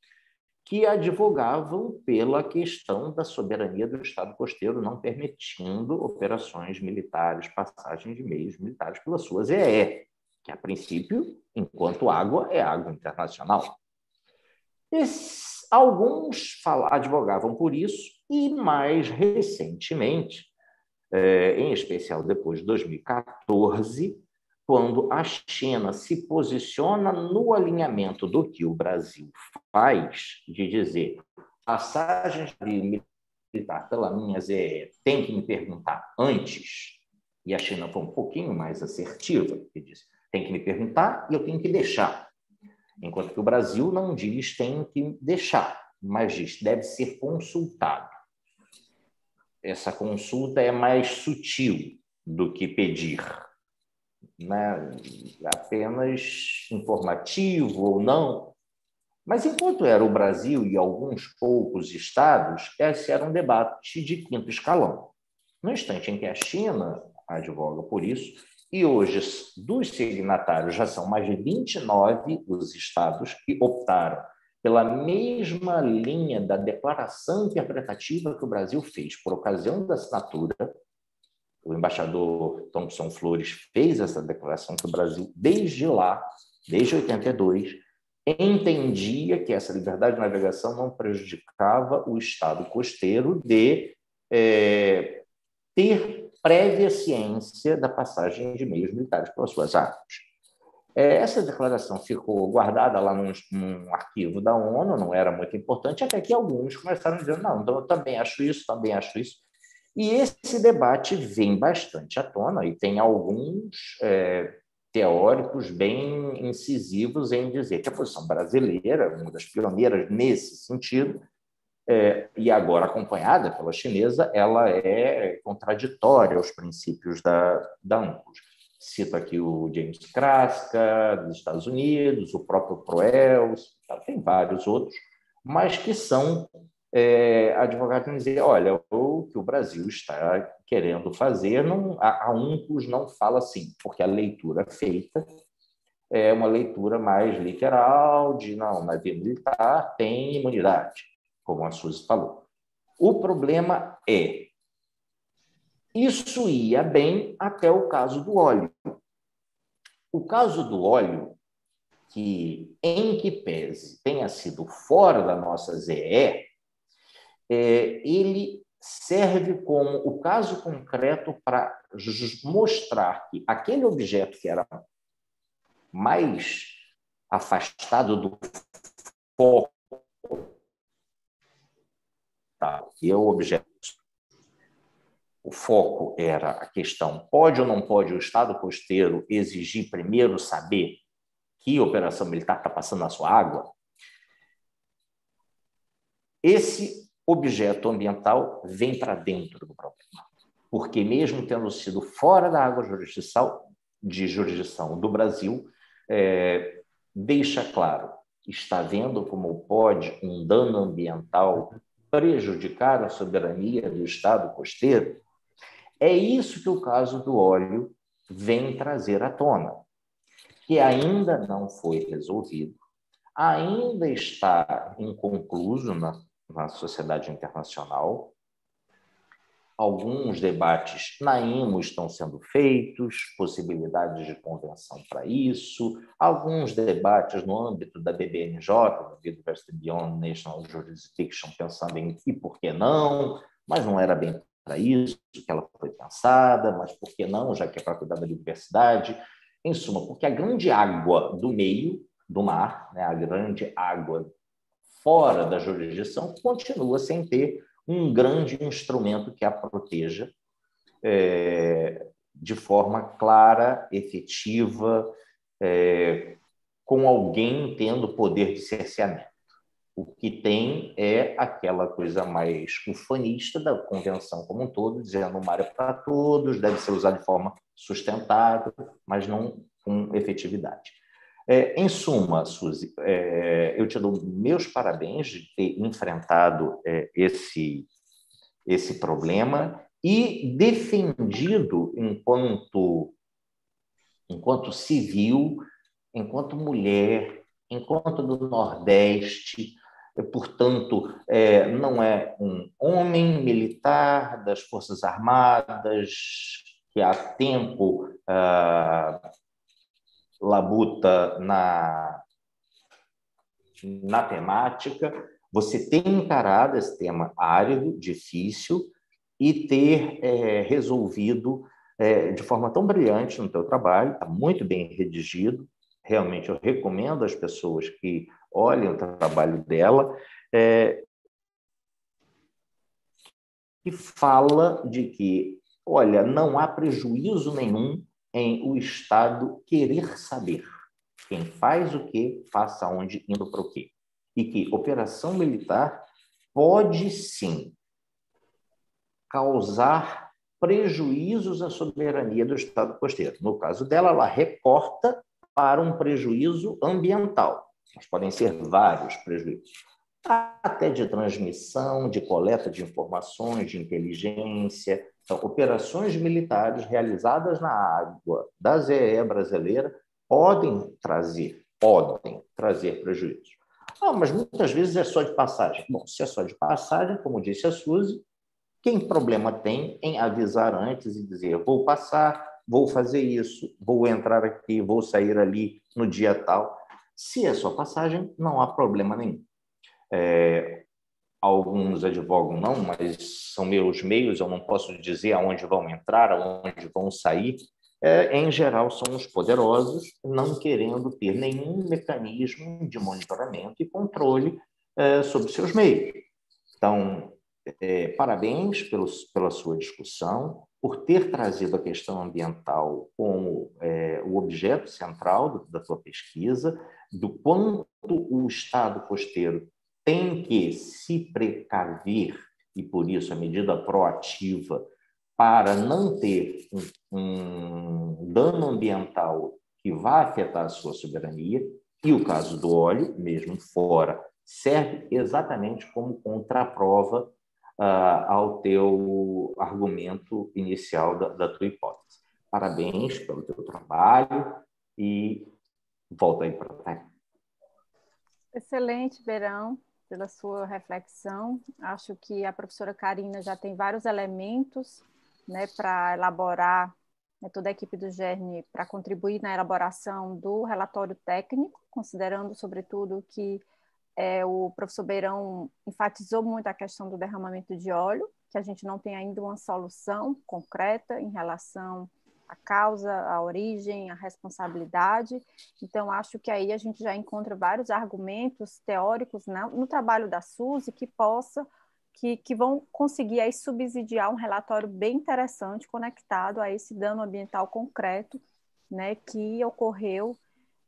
que advogavam pela questão da soberania do Estado costeiro, não permitindo operações militares, passagem de meios militares pelas suas EE, que a princípio, enquanto água, é água internacional. Esses, alguns advogavam por isso, e mais recentemente, é, em especial depois de 2014, quando a China se posiciona no alinhamento do que o Brasil faz, de dizer passagens militar pela minha ZE tem que me perguntar antes, e a China foi um pouquinho mais assertiva, que disse, tem que me perguntar e eu tenho que deixar. Enquanto que o Brasil não diz tem que deixar, mas diz deve ser consultado. Essa consulta é mais sutil do que pedir né, apenas informativo ou não. Mas enquanto era o Brasil e alguns poucos estados, esse era um debate de quinto escalão. No instante em que a China advoga por isso, e hoje dos signatários já são mais de 29 os estados que optaram pela mesma linha da declaração interpretativa que o Brasil fez. Por ocasião da assinatura o embaixador Thompson Flores fez essa declaração que o Brasil, desde lá, desde 82, entendia que essa liberdade de navegação não prejudicava o Estado costeiro de é, ter prévia ciência da passagem de meios militares pelas suas águas. É, essa declaração ficou guardada lá num, num, arquivo da ONU, não era muito importante, até que alguns começaram dizer: não, então eu também acho isso, também acho isso. E esse debate vem bastante à tona, e tem alguns é, teóricos bem incisivos em dizer que a posição brasileira, uma das pioneiras nesse sentido, é, e agora acompanhada pela chinesa, ela é contraditória aos princípios da, da UNCLOS. Cito aqui o James Kraska, dos Estados Unidos, o próprio Proels, tem vários outros, mas que são é, advogados dizer, olha, o que o Brasil está querendo fazer, não, a, a UNCLOS não fala assim, porque a leitura feita é uma leitura mais literal de, não, navio militar tem imunidade, como a Suzy falou. O problema é, isso ia bem até o caso do óleo. O caso do óleo, que em que pese tenha sido fora da nossa ZE, é, ele serve como o caso concreto para mostrar que aquele objeto que era mais afastado do foco, e é o objeto. O foco era a questão: pode ou não pode o Estado costeiro exigir primeiro saber que operação militar está passando na sua água? Esse objeto ambiental vem para dentro do problema. Porque, mesmo tendo sido fora da água jurisdição, de jurisdição do Brasil, é, deixa claro, está vendo como pode um dano ambiental prejudicar a soberania do Estado costeiro? É isso que o caso do óleo vem trazer à tona, que ainda não foi resolvido, ainda está inconcluso na na sociedade internacional. Alguns debates na IMO estão sendo feitos, possibilidades de convenção para isso, alguns debates no âmbito da BBNJ, do Biodiversity Beyond National Jurisdiction, pensando em e por que não, mas não era bem para isso que ela foi pensada, mas por que não, já que é para cuidar da biodiversidade. Em suma, porque a grande água do meio do mar, né, a grande água fora da jurisdição, continua sem ter um grande instrumento que a proteja é, de forma clara, efetiva, é, com alguém tendo poder de cerceamento. O que tem é aquela coisa mais ufanista da convenção como um todo, dizendo o mar é para todos, deve ser usado de forma sustentável, mas não com efetividade. É, em suma, Suzy, é, eu te dou meus parabéns de ter enfrentado é, esse, esse problema e defendido enquanto, enquanto civil, enquanto mulher, enquanto do Nordeste, portanto, é, não é um homem militar das Forças Armadas que há tempo ah, labuta na, na temática, você tem encarado esse tema árido, difícil, e ter é, resolvido é, de forma tão brilhante no teu trabalho, está muito bem redigido, realmente eu recomendo às pessoas que olhem o trabalho dela, é, que fala de que, olha, não há prejuízo nenhum em o Estado querer saber quem faz o que, faça onde, indo para o quê. E que operação militar pode sim causar prejuízos à soberania do Estado costeiro. No caso dela, ela recorta para um prejuízo ambiental. Mas podem ser vários prejuízos, até de transmissão, de coleta de informações, de inteligência. Então, operações militares realizadas na água da ZE brasileira podem trazer, podem trazer prejuízos. Ah, mas muitas vezes é só de passagem. Bom, se é só de passagem, como disse a Suzy, quem problema tem em avisar antes e dizer vou passar, vou fazer isso, vou entrar aqui, vou sair ali no dia tal. Se é só passagem, não há problema nenhum. É, alguns advogam não, mas são meus meios, eu não posso dizer aonde vão entrar, aonde vão sair. É, em geral, são os poderosos, não querendo ter nenhum mecanismo de monitoramento e controle é, sobre seus meios. Então, é, parabéns pelos, pela sua discussão por ter trazido a questão ambiental como é, o objeto central do, da sua pesquisa, do quanto o Estado costeiro tem que se precaver, e por isso a medida proativa, para não ter um, um dano ambiental que vá afetar a sua soberania, e o caso do óleo, mesmo fora, serve exatamente como contraprova uh, ao teu argumento inicial da, da tua hipótese. Parabéns pelo teu trabalho e volta aí para cá.
Excelente, Verão, pela sua reflexão. Acho que a professora Karina já tem vários elementos né, para elaborar né, toda a equipe do GERN para contribuir na elaboração do relatório técnico, considerando, sobretudo, que é, o professor Beirão enfatizou muito a questão do derramamento de óleo, que a gente não tem ainda uma solução concreta em relação à causa, à origem, à responsabilidade. Então, acho que aí a gente já encontra vários argumentos teóricos né, no trabalho da SUSE que possa que, que, vão conseguir aí subsidiar um relatório bem interessante conectado a esse dano ambiental concreto né, que ocorreu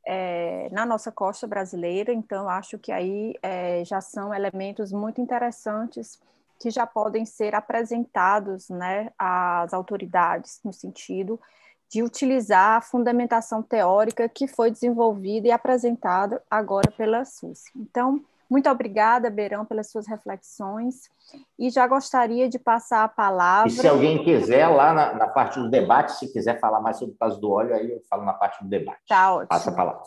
é, na nossa costa brasileira, então acho que aí é, já são elementos muito interessantes que já podem ser apresentados né, às autoridades, no sentido de utilizar a fundamentação teórica que foi desenvolvida e apresentada agora pela SUS. Então, muito obrigada, Beirão, pelas suas reflexões. E já gostaria de passar a palavra.
E se alguém quiser, lá na, na, parte do debate, se quiser falar mais sobre o caso do óleo, aí eu falo na parte do debate.
Tá ótimo.
Passa a palavra.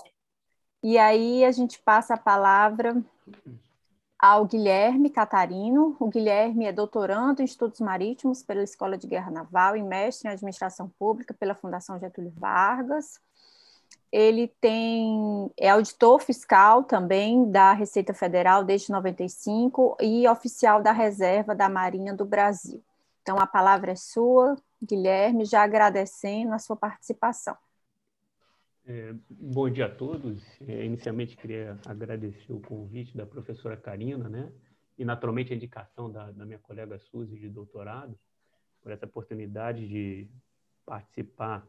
E aí a gente passa a palavra ao Guilherme Catarino. O Guilherme é doutorando em estudos marítimos pela Escola de Guerra Naval e mestre em administração pública pela Fundação Getúlio Vargas ele tem é auditor fiscal também da Receita Federal desde 95 e oficial da Reserva da Marinha do Brasil. Então a palavra é sua, Guilherme, já agradecendo a sua participação.
É, bom dia a todos. É, inicialmente queria agradecer o convite da professora Karina, né? E naturalmente a indicação da, da minha colega Suzy de doutorado por essa oportunidade de participar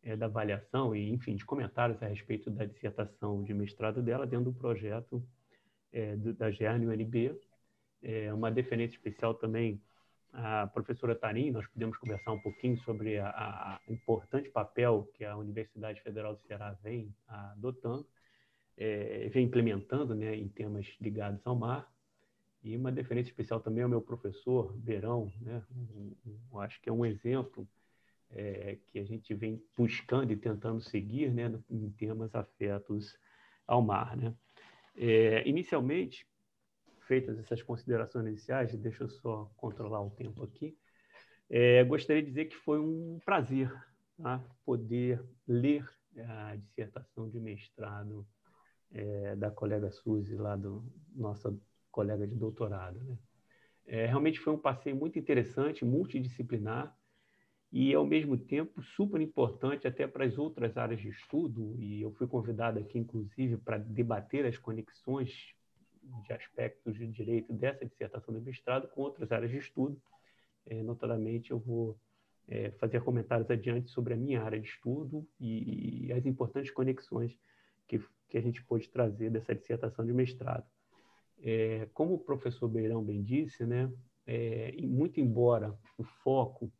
é, da avaliação e, enfim, de comentários a respeito da dissertação de mestrado dela dentro do projeto é, da GERN UNB. É, uma deferência especial também à professora Tarim, nós podemos conversar um pouquinho sobre a, a importante papel que a Universidade Federal do Ceará vem adotando, é, vem implementando né, em temas ligados ao mar. E uma deferência especial também ao meu professor, Verão, né? Acho que é um exemplo é, que a gente vem buscando e tentando seguir né, em temas afetos ao mar. Né? É, inicialmente, feitas essas considerações iniciais, deixa eu só controlar o tempo aqui, é, gostaria de dizer que foi um prazer tá? poder ler a dissertação de mestrado é, da colega Suzy, lá do nossa colega de doutorado. Né? É, realmente foi um passeio muito interessante, multidisciplinar, e, ao mesmo tempo, super importante até para as outras áreas de estudo, e eu fui convidado aqui, inclusive, para debater as conexões de aspectos de direito dessa dissertação de mestrado com outras áreas de estudo. É, notadamente, eu vou é, fazer comentários adiante sobre a minha área de estudo e, e as importantes conexões que, que a gente pôde trazer dessa dissertação de mestrado. É, como o professor Beirão bem disse, né, é, muito embora o foco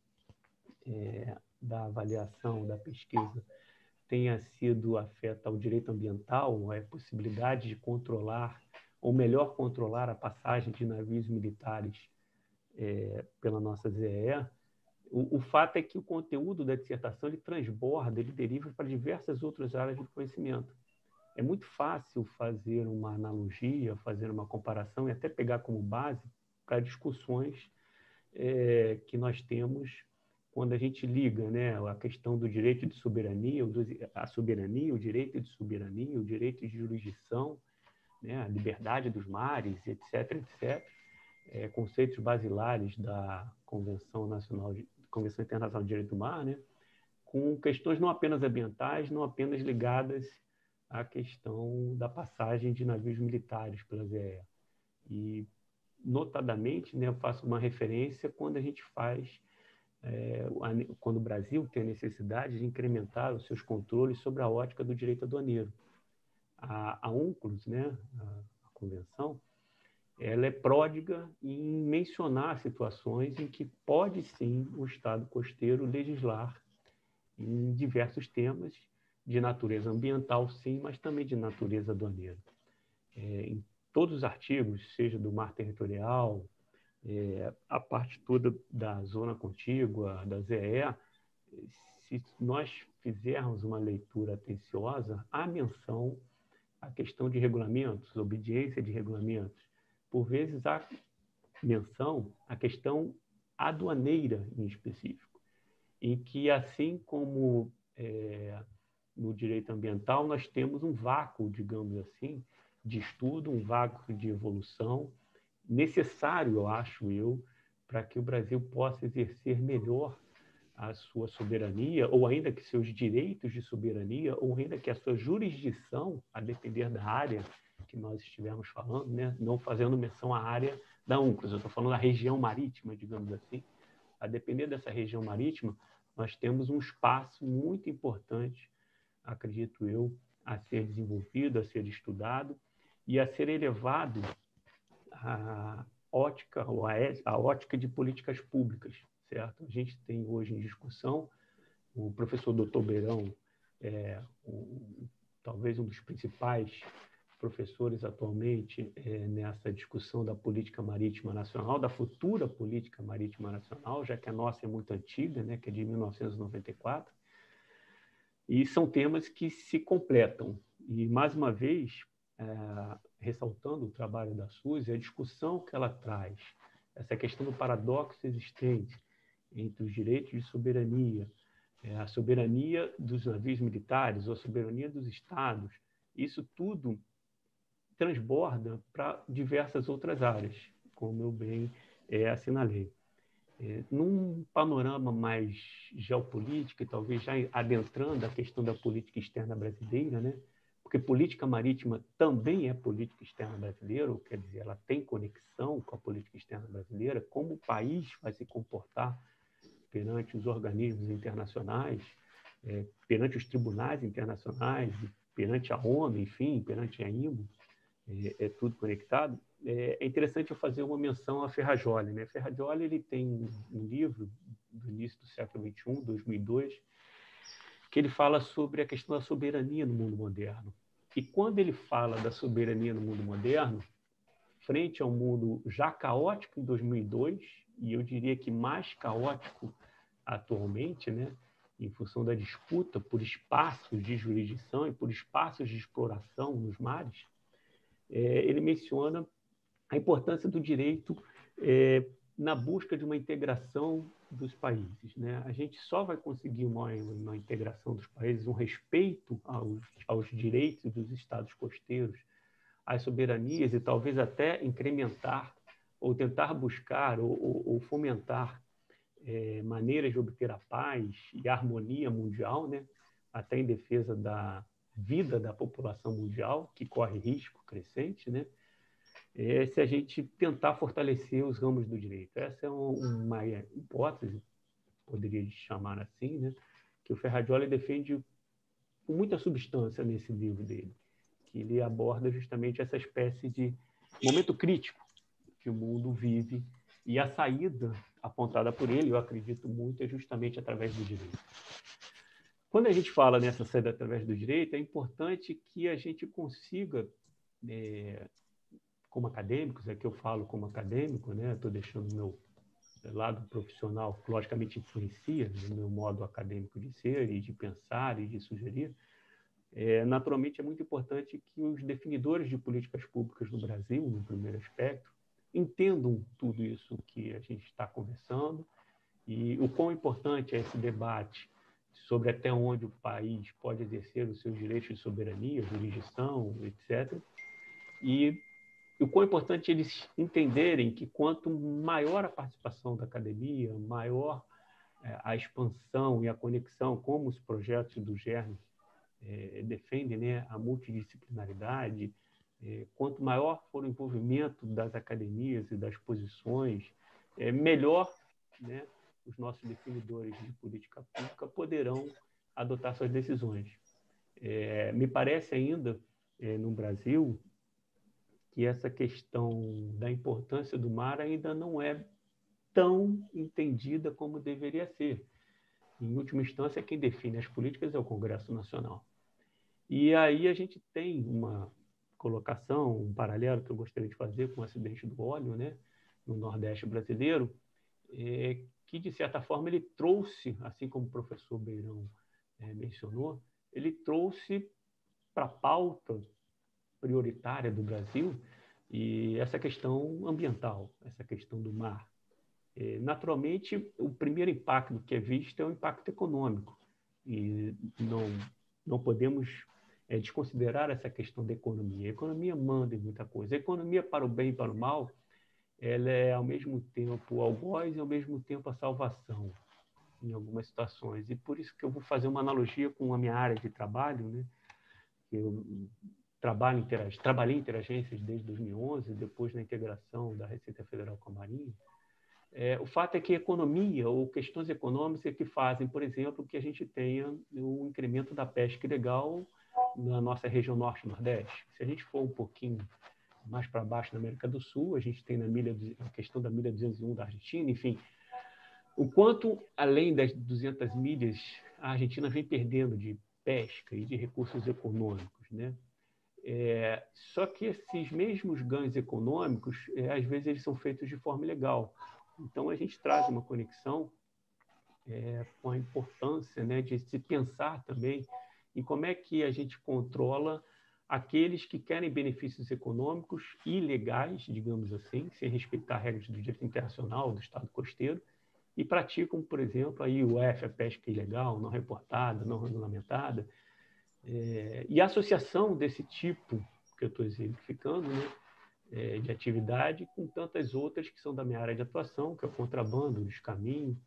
é, da avaliação, da pesquisa, tenha sido afeta ao direito ambiental, a possibilidade de controlar, ou melhor controlar a passagem de navios militares é, pela nossa ZEE, o, o, fato é que o conteúdo da dissertação ele transborda, ele deriva para diversas outras áreas do conhecimento. É muito fácil fazer uma analogia, fazer uma comparação e até pegar como base para discussões é, que nós temos quando a gente liga né, a questão do direito de soberania, a soberania, o direito de soberania, o direito de jurisdição, né, a liberdade dos mares, etc., etc., é, conceitos basilares da Convenção Nacional, de, Convenção Internacional de Direito do Mar, né, com questões não apenas ambientais, não apenas ligadas à questão da passagem de navios militares pela ZEE. E, notadamente, né, eu faço uma referência quando a gente faz é, quando o Brasil tem a necessidade de incrementar os seus controles sobre a ótica do direito aduaneiro. A, a UNCLOS, né, a, a convenção, ela é pródiga em mencionar situações em que pode sim o Estado costeiro legislar em diversos temas de natureza ambiental, sim, mas também de natureza aduaneira. É, em todos os artigos, seja do mar territorial, é, a parte toda da zona contígua, da ZE, se nós fizermos uma leitura atenciosa, há menção à questão de regulamentos, obediência de regulamentos. Por vezes há menção à questão aduaneira em específico, em que, assim como é, no direito ambiental, nós temos um vácuo, digamos assim, de estudo, um vácuo de evolução, necessário, eu acho eu, para que o Brasil possa exercer melhor a sua soberania, ou ainda que seus direitos de soberania, ou ainda que a sua jurisdição, a depender da área que nós estivermos falando, né? não fazendo menção à área da UNCLOS, eu estou falando da região marítima, digamos assim. A depender dessa região marítima, nós temos um espaço muito importante, acredito eu, a ser desenvolvido, a ser estudado e a ser elevado a ótica, ou a, a ótica de políticas públicas, certo? A gente tem hoje em discussão o professor Dr. Beirão, é, um, talvez um dos principais professores atualmente é, nessa discussão da política marítima nacional, da futura política marítima nacional, já que a nossa é muito antiga, né, que é de 1994, e são temas que se completam. E, mais uma vez, é, ressaltando o trabalho da Suzy, a discussão que ela traz, essa questão do paradoxo existente entre os direitos de soberania, é, a soberania dos navios militares ou a soberania dos estados, isso tudo transborda para diversas outras áreas, como eu bem é, assinalei. É, num panorama mais geopolítico, e talvez já adentrando a questão da política externa brasileira, né, porque política marítima também é política externa brasileira, quer dizer, ela tem conexão com a política externa brasileira, como o país vai se comportar perante os organismos internacionais, é, perante os tribunais internacionais, perante a ONU, enfim, perante a IMO. é, é tudo conectado, é, é, interessante eu fazer uma menção a Ferrajoli. Né? Ferrajoli ele tem um livro do início do século XXI, 2002, que ele fala sobre a questão da soberania no mundo moderno. E quando ele fala da soberania no mundo moderno, frente ao mundo já caótico em 2002, e eu diria que mais caótico atualmente, né, em função da disputa por espaços de jurisdição e por espaços de exploração nos mares, é, ele menciona a importância do direito é, na busca de uma integração dos países. Né? A gente só vai conseguir uma, uma integração dos países, um respeito aos, aos direitos dos estados costeiros, às soberanias e talvez até incrementar ou tentar buscar ou, ou, ou fomentar é, maneiras de obter a paz e a harmonia mundial, né? até em defesa da vida da população mundial, que corre risco crescente, né? é se a gente tentar fortalecer os ramos do direito. Essa é uma hipótese, poderia chamar assim, né? que o Ferradioli defende com muita substância nesse livro dele, que ele aborda justamente essa espécie de momento crítico que o mundo vive e a saída apontada por ele, eu acredito muito, é justamente através do direito. Quando a gente fala nessa saída através do direito, é importante que a gente consiga é, como acadêmicos, é que eu falo como acadêmico, né? Estou deixando meu lado profissional, logicamente influencia no meu modo acadêmico de ser e de pensar e de sugerir. É, naturalmente, é muito importante que os definidores de políticas públicas no Brasil, no primeiro aspecto, entendam tudo isso que a gente está conversando e o quão importante é esse debate sobre até onde o país pode exercer os seus direitos de soberania, jurisdição, etc. E o quão importante eles entenderem que quanto maior a participação da academia, maior é, a expansão e a conexão, como os projetos do GERN é, defendem né, a multidisciplinaridade, quanto maior for o envolvimento das academias e das posições, é, melhor né, os nossos definidores de política pública poderão adotar suas decisões. É, me parece ainda, é, no Brasil, que essa questão da importância do mar ainda não é tão entendida como deveria ser. Em última instância, quem define as políticas é o Congresso Nacional. E aí a gente tem uma colocação, um paralelo que eu gostaria de fazer com o acidente do óleo, né, no Nordeste brasileiro, é, que de certa forma ele trouxe, assim como o professor Beirão é, mencionou, ele trouxe para a pauta prioritária do Brasil e essa questão ambiental, essa questão do mar. É, naturalmente, o primeiro impacto que é visto é o impacto econômico e não não podemos é, desconsiderar essa questão da economia. A economia manda em muita coisa. A economia para o bem e para o mal, ela é ao mesmo tempo o algoz e ao mesmo tempo a salvação em algumas situações. E por isso que eu vou fazer uma analogia com a minha área de trabalho, né? Eu trabalho trabalhei em interagências desde 2011, depois na integração da Receita Federal com a Marinha. É, o fato é que economia ou questões econômicas é que fazem, por exemplo, que a gente tenha o incremento da pesca ilegal na nossa região norte-nordeste. Se a gente for um pouquinho mais para baixo na América do Sul, a gente tem na milha, a questão da milha 201 da Argentina, enfim, o quanto, além das 200 milhas, a Argentina vem perdendo de pesca e de recursos econômicos, né? É, só que esses mesmos ganhos econômicos, é, às vezes, eles são feitos de forma ilegal. Então, a gente traz uma conexão é, com a importância né, de se pensar também em como é que a gente controla aqueles que querem benefícios econômicos ilegais, digamos assim, sem respeitar regras do direito internacional, do Estado costeiro, e praticam, por exemplo, a IUF, a pesca ilegal, não reportada, não regulamentada, é, e a associação desse tipo que eu estou exemplificando, né, é, de atividade, com tantas outras que são da minha área de atuação, que é o contrabando, o descaminho,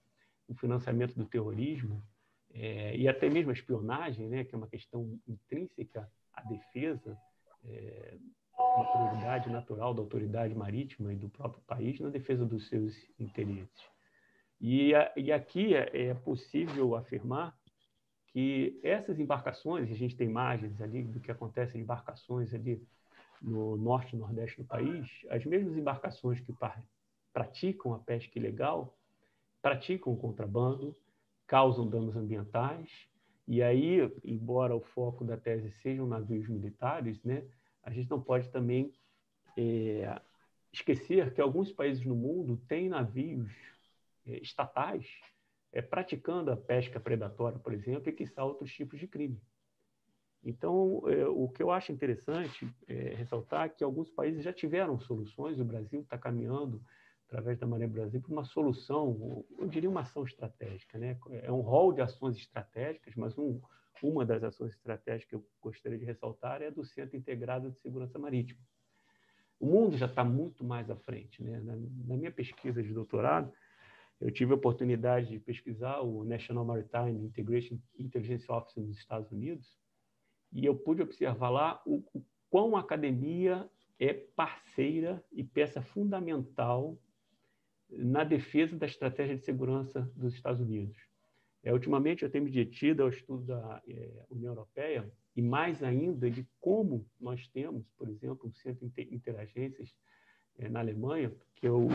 o financiamento do terrorismo, é, e até mesmo a espionagem, né, que é uma questão intrínseca à defesa, é, uma prioridade natural da autoridade marítima e do próprio país na defesa dos seus interesses. E, a, e aqui é, é possível afirmar que essas embarcações, a gente tem imagens ali do que acontece em embarcações ali no norte e nordeste do país, as mesmas embarcações que praticam a pesca ilegal praticam o contrabando, causam danos ambientais, e aí, embora o foco da tese sejam navios militares, né, a gente não pode também é, esquecer que alguns países no mundo têm navios é, estatais é, praticando a pesca predatória, por exemplo, e que são outros tipos de crime. Então, é, o que eu acho interessante é ressaltar que alguns países já tiveram soluções, o Brasil está caminhando, através da Maré Brasil, para uma solução, eu diria uma ação estratégica. Né? É um rol de ações estratégicas, mas um, uma das ações estratégicas que eu gostaria de ressaltar é a do Centro Integrado de Segurança Marítima. O mundo já está muito mais à frente. Né? Na, na minha pesquisa de doutorado, eu tive a oportunidade de pesquisar o National Maritime Integration Intelligence Office nos Estados Unidos, e eu pude observar lá o, o quão a academia é parceira e peça fundamental na defesa da estratégia de segurança dos Estados Unidos. É, ultimamente, eu tenho me detido ao estudo da é, União Europeia e, mais ainda, de como nós temos, por exemplo, um centro de interagências é, na Alemanha, que é o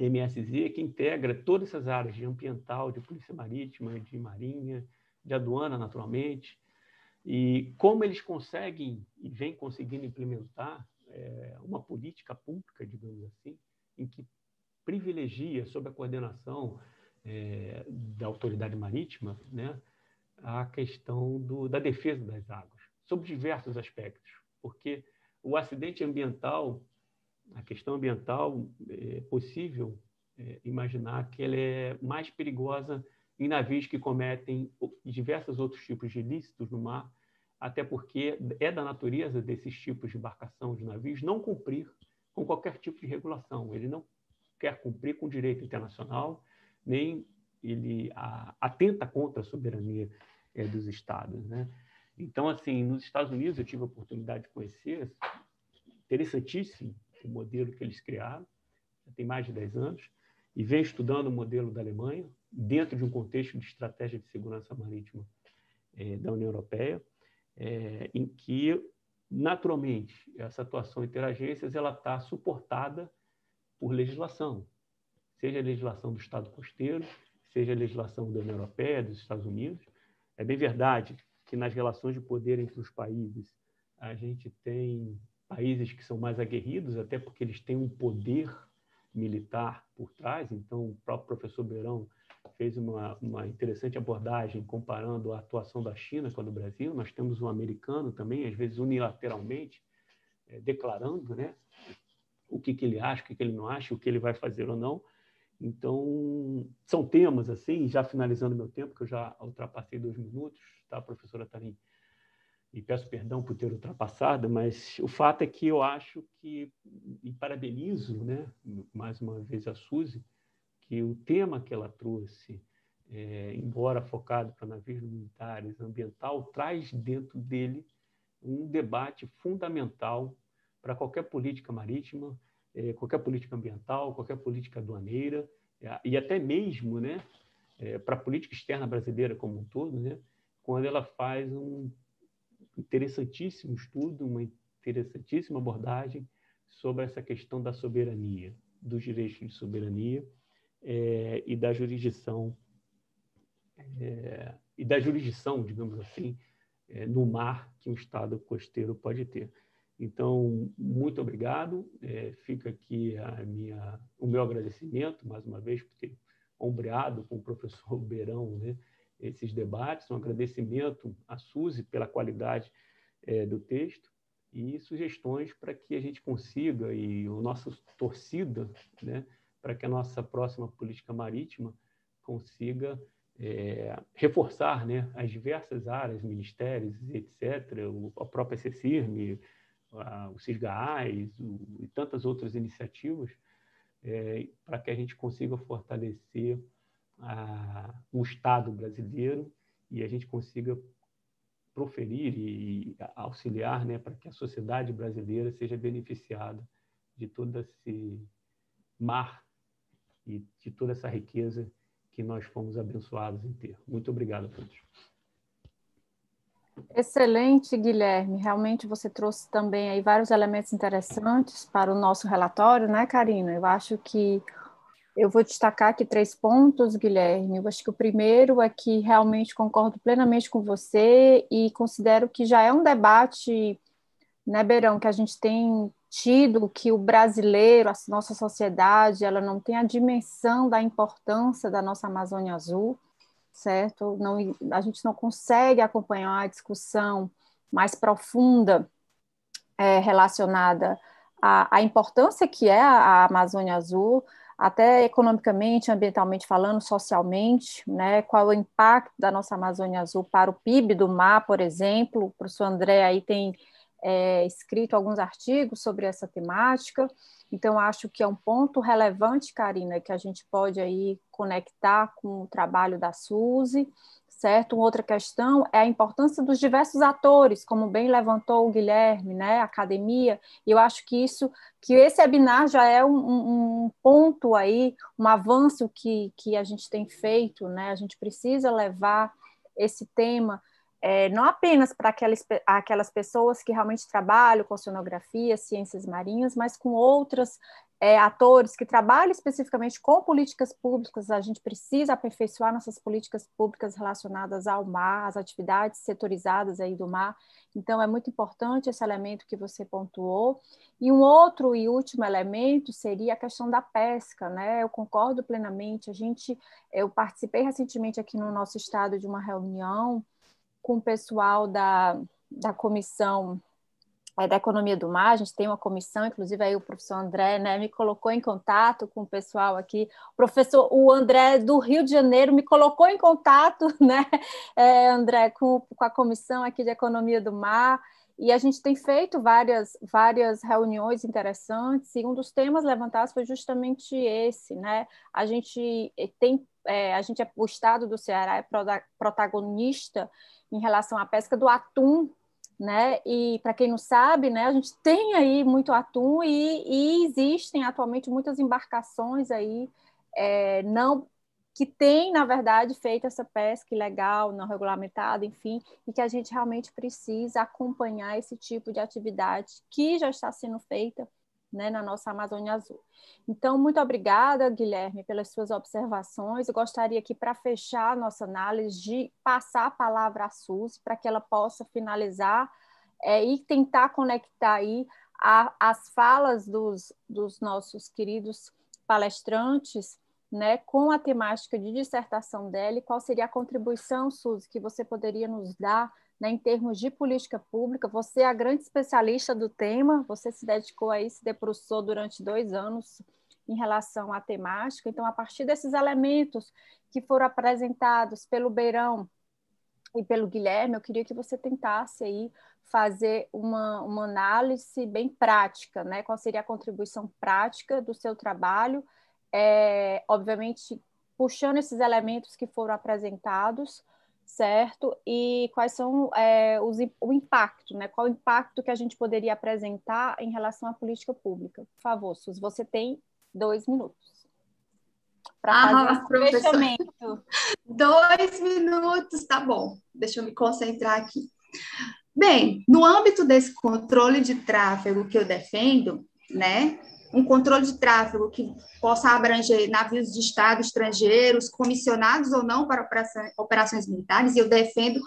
MSZ, que integra todas essas áreas de ambiental, de polícia marítima, de marinha, de aduana, naturalmente, e como eles conseguem e vêm conseguindo implementar é, uma política pública, digamos assim, em que privilegia, sob a coordenação é, da autoridade marítima, né, a questão do, da defesa das águas, sob diversos aspectos, porque o acidente ambiental, a questão ambiental, é possível é, imaginar que ela é mais perigosa em navios que cometem diversos outros tipos de ilícitos no mar, até porque é da natureza desses tipos de embarcação de navios não cumprir com qualquer tipo de regulação. Ele não quer cumprir com o direito internacional, nem ele atenta contra a soberania é, dos estados, né? Então, assim, nos Estados Unidos eu tive a oportunidade de conhecer, interessantíssimo o modelo que eles criaram, já tem mais de 10 anos, e vem estudando o modelo da Alemanha, dentro de um contexto de estratégia de segurança marítima é, da União Europeia, é, em que, naturalmente, essa atuação interagências ela está suportada por legislação, seja a legislação do Estado costeiro, seja a legislação da União Europeia, dos Estados Unidos. É bem verdade que nas relações de poder entre os países, a gente tem países que são mais aguerridos, até porque eles têm um poder militar por trás. Então, o próprio professor Beirão fez uma, uma interessante abordagem comparando a atuação da China com a do Brasil. Nós temos um americano também, às vezes unilateralmente, é, declarando né, o que, que ele acha, o que, que ele não acha, o que ele vai fazer ou não. Então, são temas, assim, já finalizando meu tempo, que eu já ultrapassei dois minutos, tá, professora Tarim? E peço perdão por ter ultrapassado, mas o fato é que eu acho que, e parabenizo, né, mais uma vez a Suzy, que o tema que ela trouxe, é, embora focado para navios militares, ambiental, traz dentro dele um debate fundamental para qualquer política marítima, é, qualquer política ambiental, qualquer política aduaneira, é, e até mesmo né, é, para a política externa brasileira como um todo, né, quando ela faz um interessantíssimo estudo, uma interessantíssima abordagem sobre essa questão da soberania, dos direitos de soberania e da jurisdição e da jurisdição, digamos assim, no mar que um Estado costeiro pode ter. Então, muito obrigado. É, fica aqui a minha, o meu agradecimento, mais uma vez, por ter ombreado com o professor Beirão né, esses debates. Um agradecimento à Suzy pela qualidade é, do texto e sugestões para que a gente consiga, e a nossa torcida, né, para que a nossa próxima política marítima consiga é, reforçar né, as diversas áreas, ministérios, etc., a própria CECIRME, o CISGAAS e tantas outras iniciativas é, para que a gente consiga fortalecer a, o Estado brasileiro e a gente consiga proferir e auxiliar né, para que a sociedade brasileira seja beneficiada de todo esse mar e de toda essa riqueza que nós fomos abençoados em ter. Muito obrigado a todos.
Excelente, Guilherme. Realmente você trouxe também aí vários elementos interessantes para o nosso relatório, né, Karina? Eu acho que eu vou destacar aqui três pontos, Guilherme. Eu acho que o primeiro é que realmente concordo plenamente com você e considero que já é um debate, né, Beirão, que a gente tem tido que o brasileiro, a nossa sociedade, ela não tem a dimensão da importância da nossa Amazônia Azul certo? Não, a gente não consegue acompanhar a discussão mais profunda é, relacionada à, à, importância que é a, a, Amazônia Azul, até economicamente, ambientalmente falando, socialmente, né? Qual é o impacto da nossa Amazônia Azul para o PIB do mar, por exemplo? O professor André aí tem é, escrito alguns artigos sobre essa temática. Então, acho que é um ponto relevante, Karina, que a gente pode aí conectar com o trabalho da Suzy, certo? Uma outra questão é a importância dos diversos atores, como bem levantou o Guilherme, né? Academia, e eu acho que isso, que esse webinar já é um, um ponto aí, um avanço que, que a gente tem feito, né? A gente precisa levar esse tema é, não apenas para aquelas, aquelas pessoas que realmente trabalham com oceanografia, ciências marinhas, mas com outros é, atores que trabalham especificamente com políticas públicas. A gente precisa aperfeiçoar nossas políticas públicas relacionadas ao mar, às atividades setorizadas aí do mar. Então, é muito importante esse elemento que você pontuou. E um outro e último elemento seria a questão da pesca, né? Eu concordo plenamente. A gente, eu participei recentemente aqui no nosso estado de uma reunião com o pessoal da, da comissão é, da economia do mar, a gente tem uma comissão, inclusive aí o professor André né, me colocou em contato com o pessoal aqui, o professor, o André do Rio de Janeiro me colocou em contato, né, é, André, com, com a comissão aqui de economia do mar, e a gente tem feito várias, várias reuniões interessantes, e um dos temas levantados foi justamente esse, né? A gente tem, é, a gente é, o estado do Ceará é protagonista em relação à pesca do atum, né? E para quem não sabe, né, a gente tem aí muito atum e, e existem atualmente muitas embarcações aí é, não que tem, na verdade, feito essa pesca ilegal, não regulamentada, enfim, e que a gente realmente precisa acompanhar esse tipo de atividade que já está sendo feita né, na nossa Amazônia Azul. Então, muito obrigada, Guilherme, pelas suas observações. Eu gostaria aqui, para fechar a nossa análise, de passar a palavra à Suzy, para que ela possa finalizar é, e tentar conectar aí a, as falas dos, dos nossos queridos palestrantes né, com a temática de dissertação dela e qual seria a contribuição, Suzy, que você poderia nos dar né, em termos de política pública. Você é a grande especialista do tema, você se dedicou aí, se debruçou durante dois anos em relação à temática. Então, a partir desses elementos que foram apresentados pelo Beirão e pelo Guilherme, eu queria que você tentasse aí fazer uma, uma análise bem prática, né? Qual seria a contribuição prática do seu trabalho, é, obviamente puxando esses elementos que foram apresentados, certo? E quais são é, os, o impacto, né? Qual o impacto que a gente poderia apresentar em relação à política pública? Por favor, Sus, você tem dois minutos
para ah, fazer esse fechamento. Dois minutos, tá bom. Deixa eu me concentrar aqui. Bem, no âmbito desse controle de tráfego que eu defendo, né, um controle de tráfego que possa abranger navios de Estado estrangeiros, comissionados ou não para operações militares, e eu defendo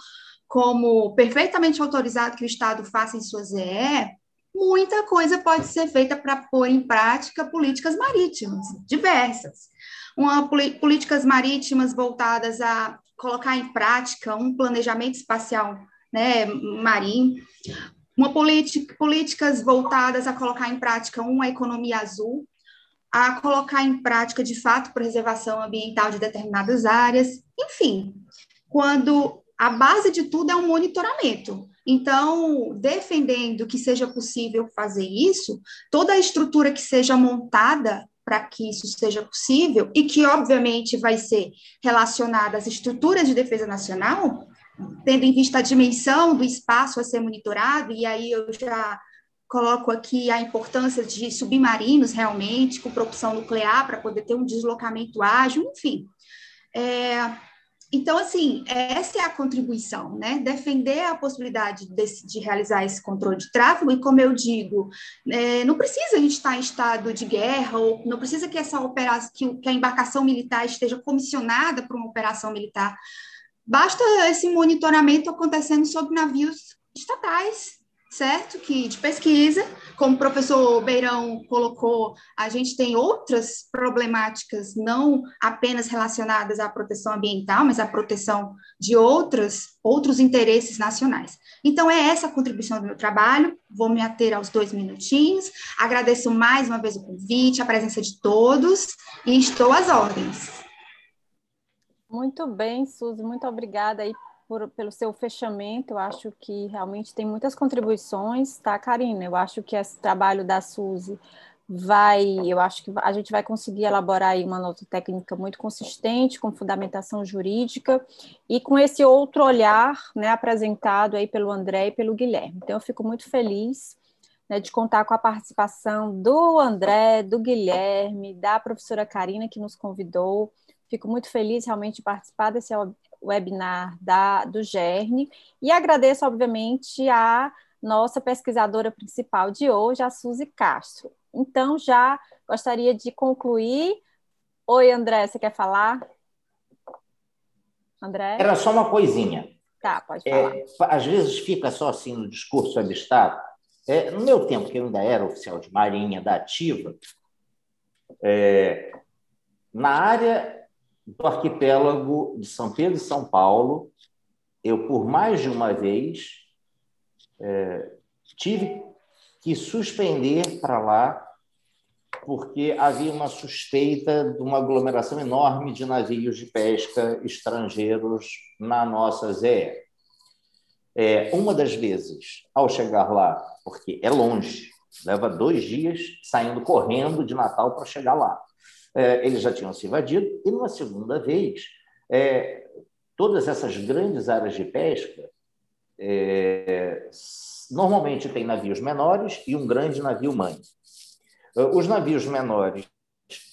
como perfeitamente autorizado que o Estado faça em sua ZE, muita coisa pode ser feita para pôr em prática políticas marítimas, diversas. Uma, políticas marítimas voltadas a colocar em prática um planejamento espacial né, marinho, uma política, políticas voltadas a colocar em prática uma economia azul, a colocar em prática, de fato, preservação ambiental de determinadas áreas, enfim, quando a base de tudo é um monitoramento. Então, defendendo que seja possível fazer isso, toda a estrutura que seja montada para que isso seja possível, e que, obviamente, vai ser relacionada às estruturas de defesa nacional, tendo em vista a dimensão do espaço a ser monitorado, e aí eu já coloco aqui a importância de submarinos realmente, com propulsão nuclear, para poder ter um deslocamento ágil, enfim. É, então, assim, essa é a contribuição, né? Defender a possibilidade de, de realizar esse controle de tráfego, e como eu digo, é, não precisa a gente estar em estado de guerra, ou não precisa que essa operação, que, que a embarcação militar esteja comissionada para uma operação militar. Basta esse monitoramento acontecendo sobre navios estatais, certo? Que de pesquisa, como o professor Beirão colocou, a gente tem outras problemáticas não apenas relacionadas à proteção ambiental, mas à proteção de outras, outros interesses nacionais. Então, é essa a contribuição do meu trabalho, vou me ater aos dois minutinhos, agradeço mais uma vez o convite, a presença de todos, e estou às ordens.
Muito bem, Suzy, muito obrigada aí por, pelo seu fechamento. Eu acho que realmente tem muitas contribuições, tá, Karina? Eu acho que esse trabalho da Suzy vai, eu acho que a gente vai conseguir elaborar aí uma nota técnica muito consistente, com fundamentação jurídica e com esse outro olhar, né, apresentado aí pelo André e pelo Guilherme. Então, eu fico muito feliz né, de contar com a participação do André, do Guilherme, da professora Karina, que nos convidou. Fico muito feliz realmente de participar desse webinar da, do GERN e agradeço, obviamente, a nossa pesquisadora principal de hoje, a Suzy Castro. Então, já gostaria de concluir. Oi, André, você quer falar?
André? Era só uma coisinha.
Tá, pode falar.
É, às vezes fica só assim no discurso abstrato. É, no meu tempo, que eu ainda era oficial de marinha da ativa, é, na área do arquipélago de São Pedro e São Paulo, eu, por mais de uma vez, é, tive que suspender para lá, porque havia uma suspeita de uma aglomeração enorme de navios de pesca estrangeiros na nossa ZE. É, uma das vezes, ao chegar lá, porque é longe, leva dois dias saindo correndo de Natal para chegar lá eles já tinham se invadido, e numa segunda vez, é, todas essas grandes áreas de pesca é, normalmente têm navios menores e um grande navio mãe. É, os navios menores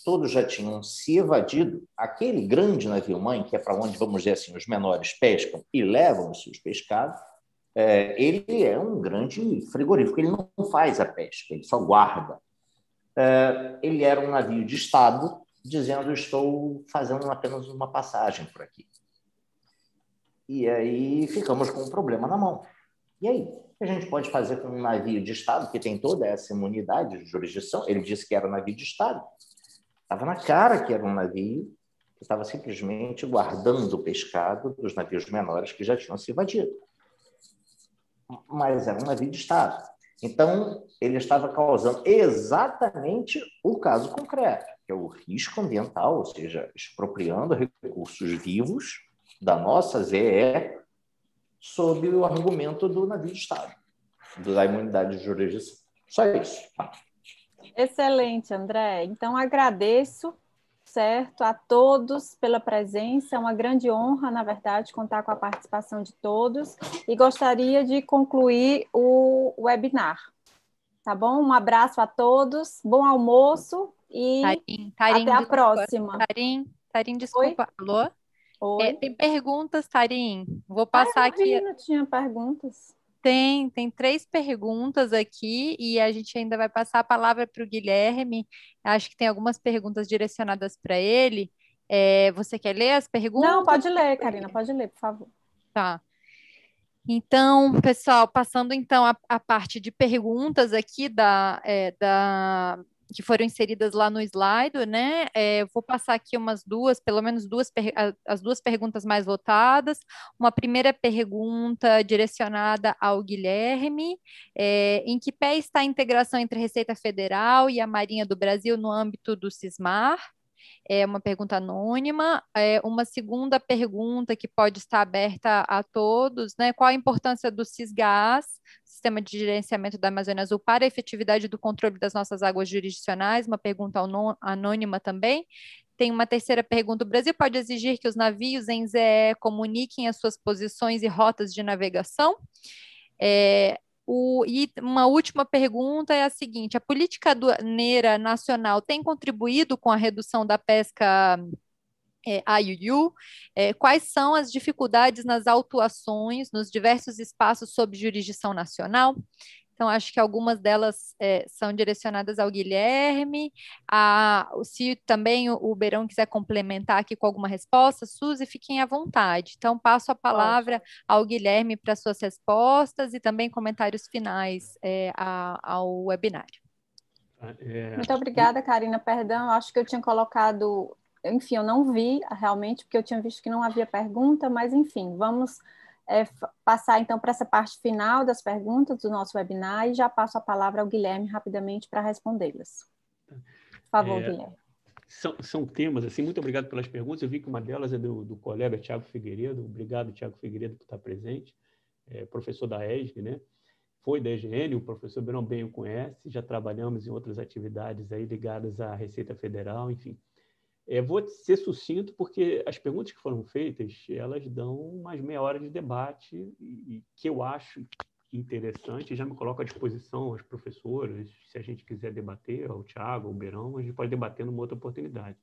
todos já tinham se evadido. Aquele grande navio mãe, que é para onde, vamos dizer assim, os menores pescam e levam os seus pescados, é, ele é um grande frigorífico, ele não faz a pesca, ele só guarda. Eh, ele era um navio de Estado, dizendo: Estou fazendo apenas uma passagem por aqui. E aí ficamos com um problema na mão. E aí? O que a gente pode fazer com um navio de Estado que tem toda essa imunidade de jurisdição? Ele disse que era um navio de Estado. Estava na cara que era um navio que estava simplesmente guardando o pescado dos navios menores que já tinham se invadido. Mas era um navio de Estado. Então, ele estava causando exatamente o caso concreto, que é o risco ambiental, ou seja, expropriando recursos vivos da nossa ZE sob o argumento do navio de Estado, da imunidade de jurisdição. Só isso.
Excelente, André. Então, agradeço certo a todos pela presença. É uma grande honra, na verdade, contar com a participação de todos e gostaria de concluir o webinar. Tá bom? Um abraço a todos, bom almoço e Tarim, Tarim, até a desculpa. próxima.
Tarim, Tarim, desculpa. Oi? Alô? Oi? É, tem perguntas, Tarim? Vou passar ah, aqui.
Não tinha perguntas.
Tem, tem três perguntas aqui e a gente ainda vai passar a palavra para o Guilherme. Acho que tem algumas perguntas direcionadas para ele. É, você quer ler as perguntas?
Não, pode ler, Karina, pode ler, por favor.
Tá. Então, pessoal, passando então a, a parte de perguntas aqui da, é, da que foram inseridas lá no slide, né? É, vou passar aqui umas duas, pelo menos duas, as duas perguntas mais votadas. Uma primeira pergunta direcionada ao Guilherme: é, em que pé está a integração entre a Receita Federal e a Marinha do Brasil no âmbito do CISMAR? é uma pergunta anônima. É uma segunda pergunta que pode estar aberta a todos, né? Qual a importância do CISGAS, Sistema de Gerenciamento da Amazônia Azul, para a efetividade do controle das nossas águas jurisdicionais? Uma pergunta anônima também. Tem uma terceira pergunta. O Brasil pode exigir que os navios em ZE comuniquem as suas posições e rotas de navegação? É, o, e uma última pergunta é a seguinte: a política aduaneira nacional tem contribuído com a redução da pesca é, a Yuyu, é, quais são as dificuldades nas autuações nos diversos espaços sob jurisdição nacional? Então, acho que algumas delas é, são direcionadas ao Guilherme. A, se também o, o Beirão quiser complementar aqui com alguma resposta, Suzy, fiquem à vontade. Então, passo a palavra ao Guilherme para suas respostas e também comentários finais é, a, ao webinário.
É... Muito obrigada, Karina. Perdão, acho que eu tinha colocado enfim, eu não vi realmente, porque eu tinha visto que não havia pergunta, mas enfim, vamos é, passar então para essa parte final das perguntas do nosso webinar e já passo a palavra ao Guilherme rapidamente para respondê-las. Por favor, é, Guilherme.
São, são temas, assim, muito obrigado pelas perguntas. Eu vi que uma delas é do, do colega Tiago Figueiredo. Obrigado, Tiago Figueiredo, por estar presente. É, professor da ESG, né? Foi da EGN, o professor Berão bem o conhece. Já trabalhamos em outras atividades aí ligadas à Receita Federal, enfim. É, vou ser sucinto porque as perguntas que foram feitas elas dão mais meia hora de debate e, e que eu acho interessante. Já me coloco à disposição aos professores, se a gente quiser debater, ao Tiago, ao Beirão, a gente pode debater numa outra oportunidade.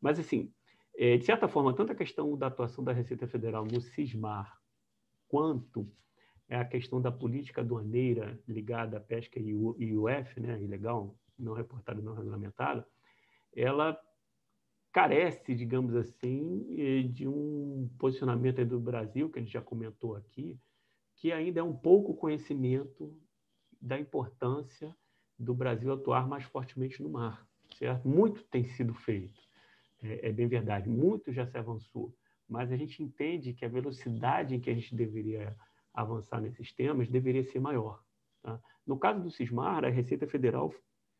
Mas, assim, é, de certa forma, tanto a questão da atuação da Receita Federal no CISMAR, quanto a questão da política aduaneira ligada à pesca e IUF, né, ilegal, não reportada, não regulamentada, ela carece, digamos assim, eh, de um posicionamento do Brasil, que a gente já comentou aqui, que ainda é um pouco conhecimento da importância do Brasil atuar mais fortemente no mar. Certo? Muito tem sido feito, é, é bem verdade, muito já se avançou, mas a gente entende que a velocidade em que a gente deveria avançar nesses temas deveria ser maior. Tá? No caso do Cismar, a Receita Federal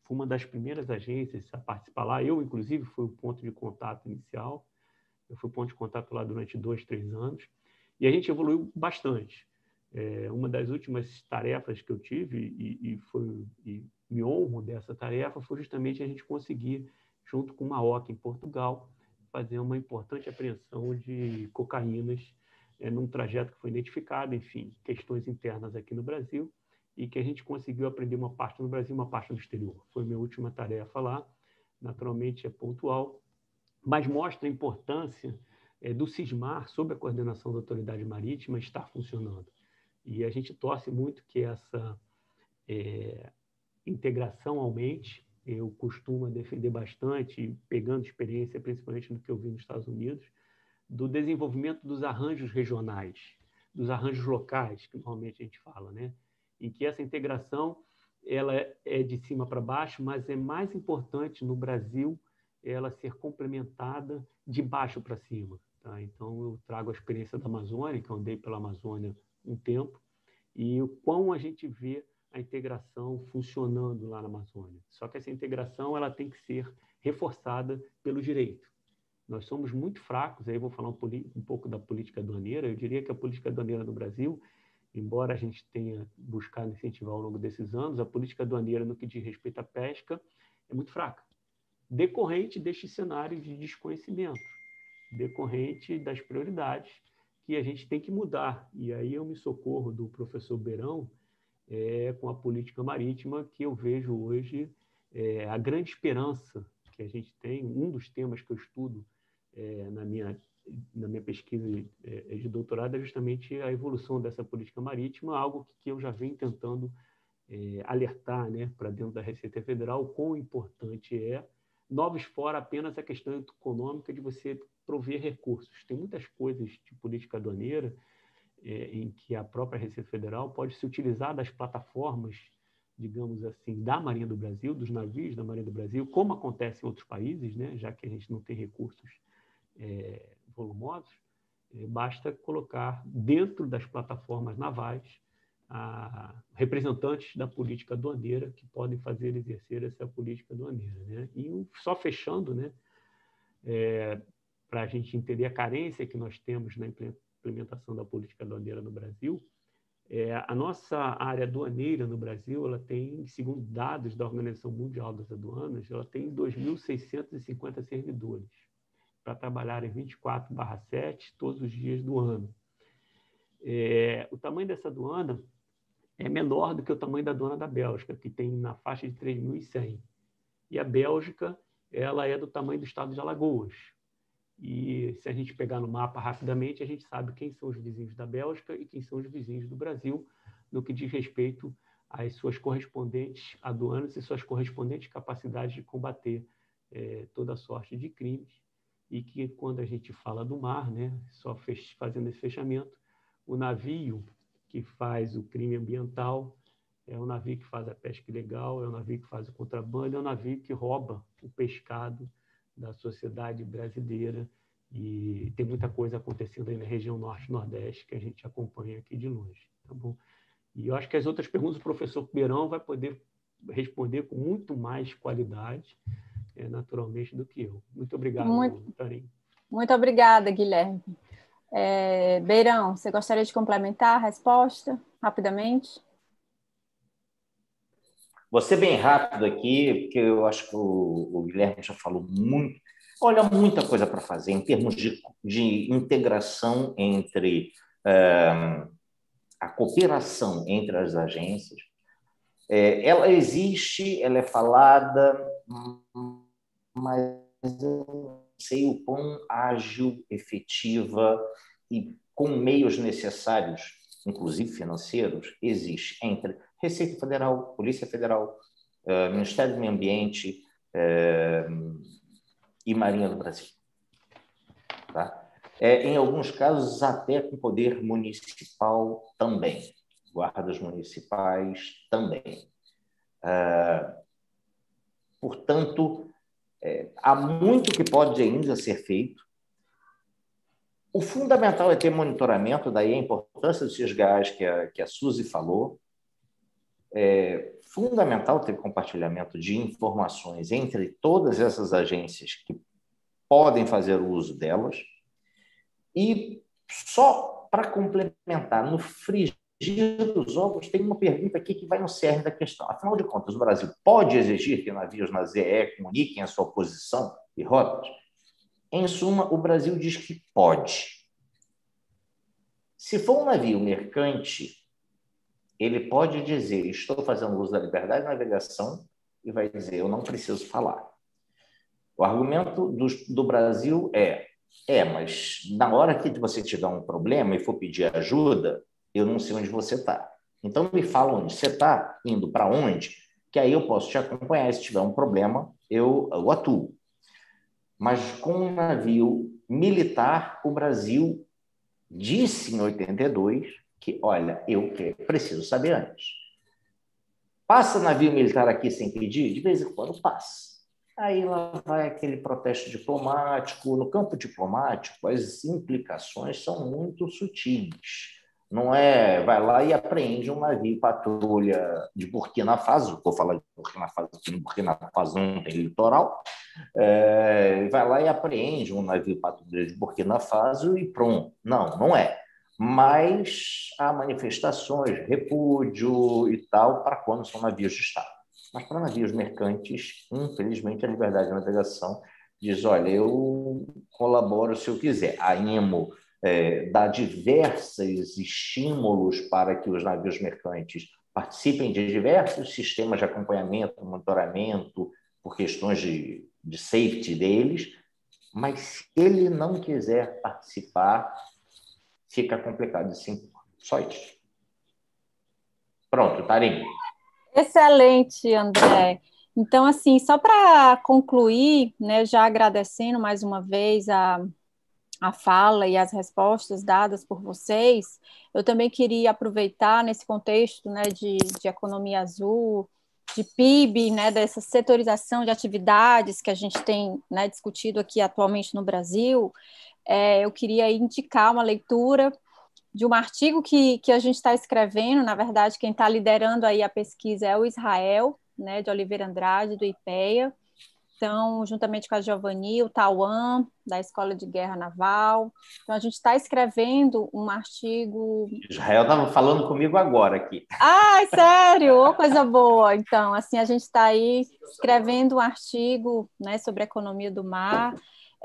fui uma das primeiras agências a participar lá. Eu, inclusive, fui o ponto de contato inicial. Eu fui ponto de contato lá durante dois, três anos. E a gente evoluiu bastante. É, uma das últimas tarefas que eu tive, e, e, foi, e me honro dessa tarefa, foi justamente a gente conseguir, junto com uma OCA em Portugal, fazer uma importante apreensão de cocaínas é, num trajeto que foi identificado, enfim, questões internas aqui no Brasil e que a gente conseguiu aprender uma parte no Brasil, uma parte no exterior. Foi minha última tarefa lá. Naturalmente é pontual, mas mostra a importância é, do CISMAR, sob a coordenação da Autoridade Marítima, estar funcionando. E a gente torce muito que essa é, integração aumente. Eu costumo defender bastante, pegando experiência, principalmente no que eu vi nos Estados Unidos, do desenvolvimento dos arranjos regionais, dos arranjos locais, que normalmente a gente fala, né? Em que essa integração ela é de cima para baixo, mas é mais importante no Brasil ela ser complementada de baixo para cima. Tá? Então, eu trago a experiência da Amazônia, que eu andei pela Amazônia um tempo, e o quão a gente vê a integração funcionando lá na Amazônia. Só que essa integração ela tem que ser reforçada pelo direito. Nós somos muito fracos, aí vou falar um, um pouco da política aduaneira, eu diria que a política aduaneira no Brasil embora a gente tenha buscado incentivar ao longo desses anos, a política aduaneira no que diz respeito à pesca é muito fraca, decorrente deste cenário de desconhecimento, decorrente das prioridades que a gente tem que mudar. E aí eu me socorro do professor Beirão é, com a política marítima, que eu vejo hoje é, a grande esperança que a gente tem, um dos temas que eu estudo é, na minha na minha pesquisa de, é, de, doutorado é justamente a evolução dessa política marítima, algo que eu já venho tentando é, alertar né, para dentro da Receita Federal, o quão importante é, novos fora apenas a questão econômica de você prover recursos. Tem muitas coisas de política aduaneira é, em que a própria Receita Federal pode se utilizar das plataformas, digamos assim, da Marinha do Brasil, dos navios da Marinha do Brasil, como acontece em outros países, né, já que a gente não tem recursos é, volumosos, eh, basta colocar dentro das plataformas navais a, representantes da política aduaneira que podem fazer exercer essa política aduaneira. Né? E só fechando, né, é, para a gente entender a carência que nós temos na implementação da política aduaneira no Brasil, é, a nossa área aduaneira no Brasil, ela tem, segundo dados da Organização Mundial das Aduanas, ela tem 2.650 servidores para trabalhar em 24/7 todos os dias do ano. É, o tamanho dessa aduana é menor do que o tamanho da aduana da Bélgica, que tem na faixa de 3.100. E a Bélgica ela é do tamanho do estado de Alagoas. E se a gente pegar no mapa rapidamente, a gente sabe quem são os vizinhos da Bélgica e quem são os vizinhos do Brasil, no que diz respeito às suas correspondentes aduanas e suas correspondentes capacidades de combater é, toda sorte de crimes. E que, quando a gente fala do mar, né, só fazendo esse fechamento, o navio que faz o crime ambiental é o navio que faz a pesca ilegal, é o navio que faz o contrabando, é o navio que rouba o pescado da sociedade brasileira e tem muita coisa acontecendo aí na região norte nordeste que a gente acompanha aqui de longe, tá bom? E eu acho que as outras perguntas o professor Beirão vai poder responder com muito mais qualidade, é, naturalmente, do que eu. Muito obrigado, muito, Tarim.
Muito obrigada, Guilherme. É, Beirão, você gostaria de complementar a resposta rapidamente?
Vou ser bem rápido aqui, porque eu acho que o, o Guilherme já falou muito. Olha, muita coisa para fazer em termos de, de integração entre uh, a cooperação entre as agências. É, ela existe, ela é falada, mas eu sei o quão ágil, efetiva e com meios necessários, inclusive financeiros, existe entre Receita Federal, Polícia Federal, uh, Ministério do Meio Ambiente uh, e Marinha do Brasil. Tá? É, em alguns casos, até com poder municipal também, guardas municipais também. Uh, portanto, é, há muito que pode ainda ser feito. O fundamental é ter monitoramento, daí a importância dos gás que a, que a Suzy falou, é fundamental ter compartilhamento de informações entre todas essas agências que podem fazer uso delas. E só para complementar, no frigir dos ovos, tem uma pergunta aqui que vai no cerne da questão. Afinal de contas, o Brasil pode exigir que navios na ZE comuniquem a sua posição e rotas? Em suma, o Brasil diz que pode. Se for um navio mercante ele pode dizer: estou fazendo uso da liberdade de navegação, e vai dizer: eu não preciso falar. O argumento do, do Brasil é: é, mas na hora que você tiver um problema e for pedir ajuda, eu não sei onde você está. Então me fala onde você está, indo para onde, que aí eu posso te acompanhar. Se tiver um problema, eu, eu atuo. Mas com um navio militar, o Brasil disse em 82 que, olha, eu preciso saber antes. Passa navio militar aqui sem pedir? De vez em quando passa. Aí lá vai aquele protesto diplomático. No campo diplomático, as implicações são muito sutis. Não é, vai lá e apreende um navio patrulha de Burkina Faso, vou falar de Burkina Faso, porque Burkina Faso não tem litoral, é, vai lá e apreende um navio patrulha de Burkina Faso e pronto. Não, não é mas há manifestações, repúdio e tal, para quando são navios de Estado. Mas para navios mercantes, infelizmente, a liberdade de navegação diz: olha, eu colaboro se eu quiser. A IMO é, dá diversos estímulos para que os navios mercantes participem de diversos sistemas de acompanhamento, monitoramento, por questões de, de safety deles, mas se ele não quiser participar, fica complicado impor. Só isso. Pronto, Tarim.
Excelente, André. Então, assim, só para concluir, né, já agradecendo mais uma vez a, a fala e as respostas dadas por vocês, eu também queria aproveitar nesse contexto né, de, de economia azul, de PIB, né, dessa setorização de atividades que a gente tem né, discutido aqui atualmente no Brasil, é, eu queria indicar uma leitura de um artigo que, que a gente está escrevendo, na verdade, quem está liderando aí a pesquisa é o Israel, né, de Oliveira Andrade, do IPEA, então, juntamente com a Giovanni, o Tauan, da Escola de Guerra Naval. Então, a gente está escrevendo um artigo.
Israel estava falando comigo agora aqui.
Ah, sério? Oh, coisa boa. Então, assim, a gente está aí escrevendo um artigo né, sobre a economia do mar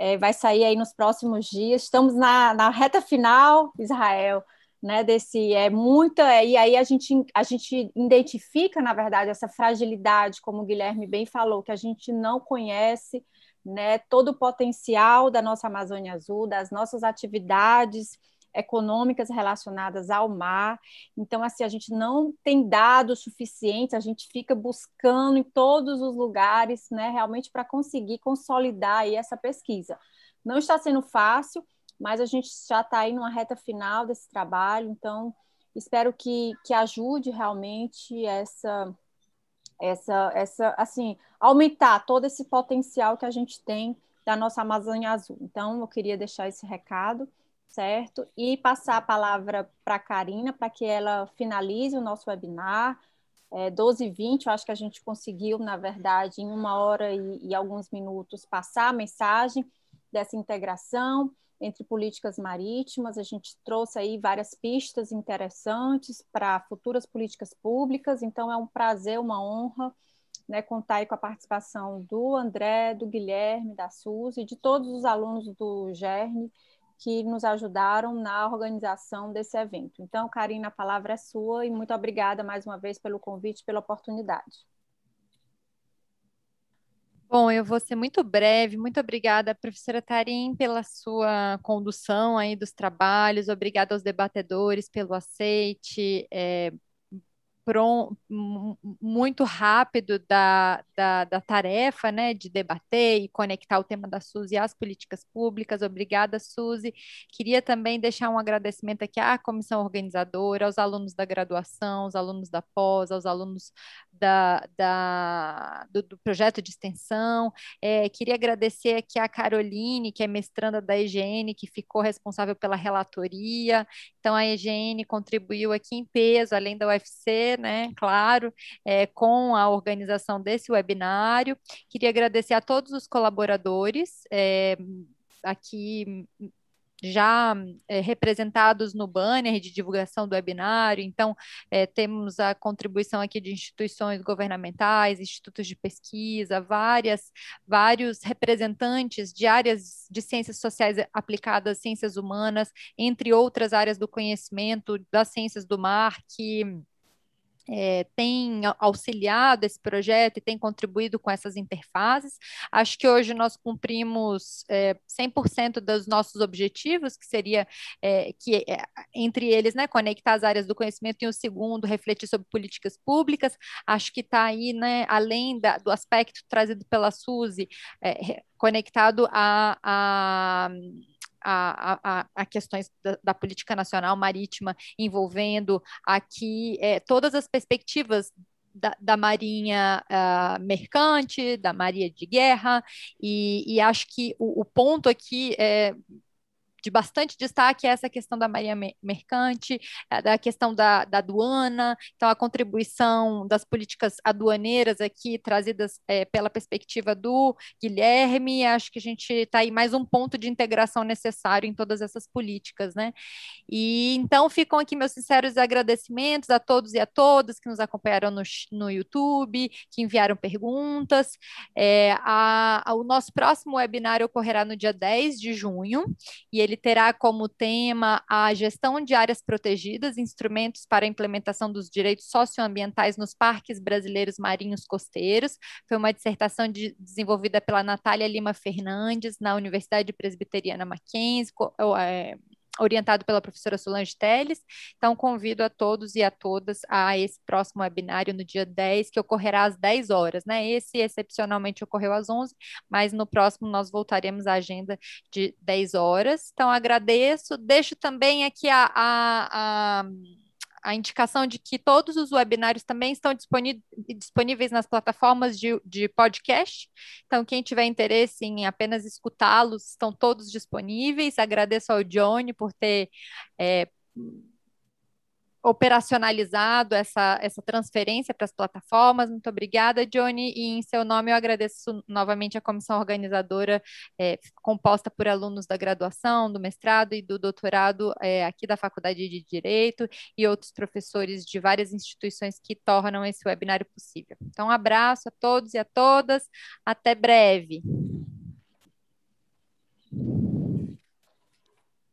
é, vai sair aí nos próximos dias. Estamos na, na reta final, Israel, né? Desse é muita é, e aí a gente a gente identifica na verdade essa fragilidade, como o Guilherme bem falou, que a gente não conhece né, todo o potencial da nossa Amazônia Azul, das nossas atividades econômicas relacionadas ao mar. Então, assim, a gente não tem dados suficientes, a gente fica buscando em todos os lugares, né, realmente para conseguir consolidar essa pesquisa. Não está sendo fácil, mas a gente já está aí numa reta final desse trabalho, então espero que, que ajude realmente essa essa essa assim aumentar todo esse potencial que a gente tem da nossa Amazônia Azul. Então eu queria deixar esse recado certo? E passar a palavra para a Karina, para que ela finalize o nosso webinar. É, 12 e 20, eu acho que a gente conseguiu, na verdade, em uma hora e, e alguns minutos, passar a mensagem dessa integração entre políticas marítimas. A gente trouxe aí várias pistas interessantes para futuras políticas públicas, então é um prazer, uma honra né, contar com a participação do André, do Guilherme, da Suzy, de todos os alunos do GERN que nos ajudaram na organização desse evento. Então, Karina, a palavra é sua e muito obrigada mais uma vez pelo convite, pela oportunidade.
Bom, eu vou ser muito breve. Muito obrigada, professora Tarim, pela sua condução aí dos trabalhos. Obrigada aos debatedores pelo aceite. É, muito rápido da, da, da, tarefa né, de debater e conectar o tema da Suzy às políticas públicas. Obrigada, Suzy. Queria também deixar um agradecimento aqui à comissão organizadora, aos alunos da graduação, aos alunos da pós, aos alunos da, da do, do, projeto de extensão. É, queria agradecer aqui a Caroline, que é mestranda da EGN, que ficou responsável pela relatoria. Então, a EGN contribuiu aqui em peso, além da UFC, né, claro, é, com a organização desse webinário. Queria agradecer a todos os colaboradores. É, aqui já é, representados no banner de divulgação do webinário. Então, é, temos a contribuição aqui de instituições governamentais, institutos de pesquisa, várias, vários representantes de áreas de ciências sociais aplicadas, ciências humanas, entre outras áreas do conhecimento, das ciências do mar, que é, tem auxiliado esse projeto e tem contribuído com essas interfaces. Acho que hoje nós cumprimos é, 100% dos nossos objetivos, que seria é, que entre eles, né, conectar as áreas do conhecimento e o segundo, refletir sobre políticas públicas. Acho que está aí, né, além da, do aspecto trazido pela Suzy, conectado a, a a, a, a questões da, da, política nacional marítima envolvendo aqui é, todas as perspectivas da, da, marinha uh, mercante, da marinha de guerra, e, e acho que o, o ponto aqui é de bastante destaque é essa questão da marinha mercante, da questão da, da aduana, então a contribuição das políticas aduaneiras aqui trazidas é, pela perspectiva do Guilherme, acho que a gente está aí mais um ponto de integração necessário em todas essas políticas, né? E então ficam aqui meus sinceros agradecimentos a todos e a todas que nos acompanharam no, no YouTube, que enviaram perguntas. É, a, a, o nosso próximo webinar ocorrerá no dia 10 de junho, e ele ele terá como tema a gestão de áreas protegidas, instrumentos para a implementação dos direitos socioambientais nos parques brasileiros marinhos costeiros. Foi uma dissertação de, desenvolvida pela Natália Lima Fernandes, na Universidade Presbiteriana Mackenzie, é, orientado pela professora Solange Teles. Então, convido a todos e a todas a esse próximo webinário no dia 10, que ocorrerá às 10 horas, né? Esse excepcionalmente ocorreu às 11, mas no próximo nós voltaremos à agenda de 10 horas. Então, agradeço. Deixo também aqui a, a, a a indicação de que todos os webinários também estão disponíveis nas plataformas de, de podcast. Então, quem tiver interesse em apenas escutá-los, estão todos disponíveis. Agradeço ao Johnny por ter é, operacionalizado essa, essa transferência para as plataformas. Muito obrigada, Johnny. E em seu nome eu agradeço novamente a comissão organizadora, é, composta por alunos da graduação, do mestrado e do doutorado é, aqui da Faculdade de Direito e outros professores de várias instituições que tornam esse webinário possível. Então, um abraço a todos e a todas. Até breve.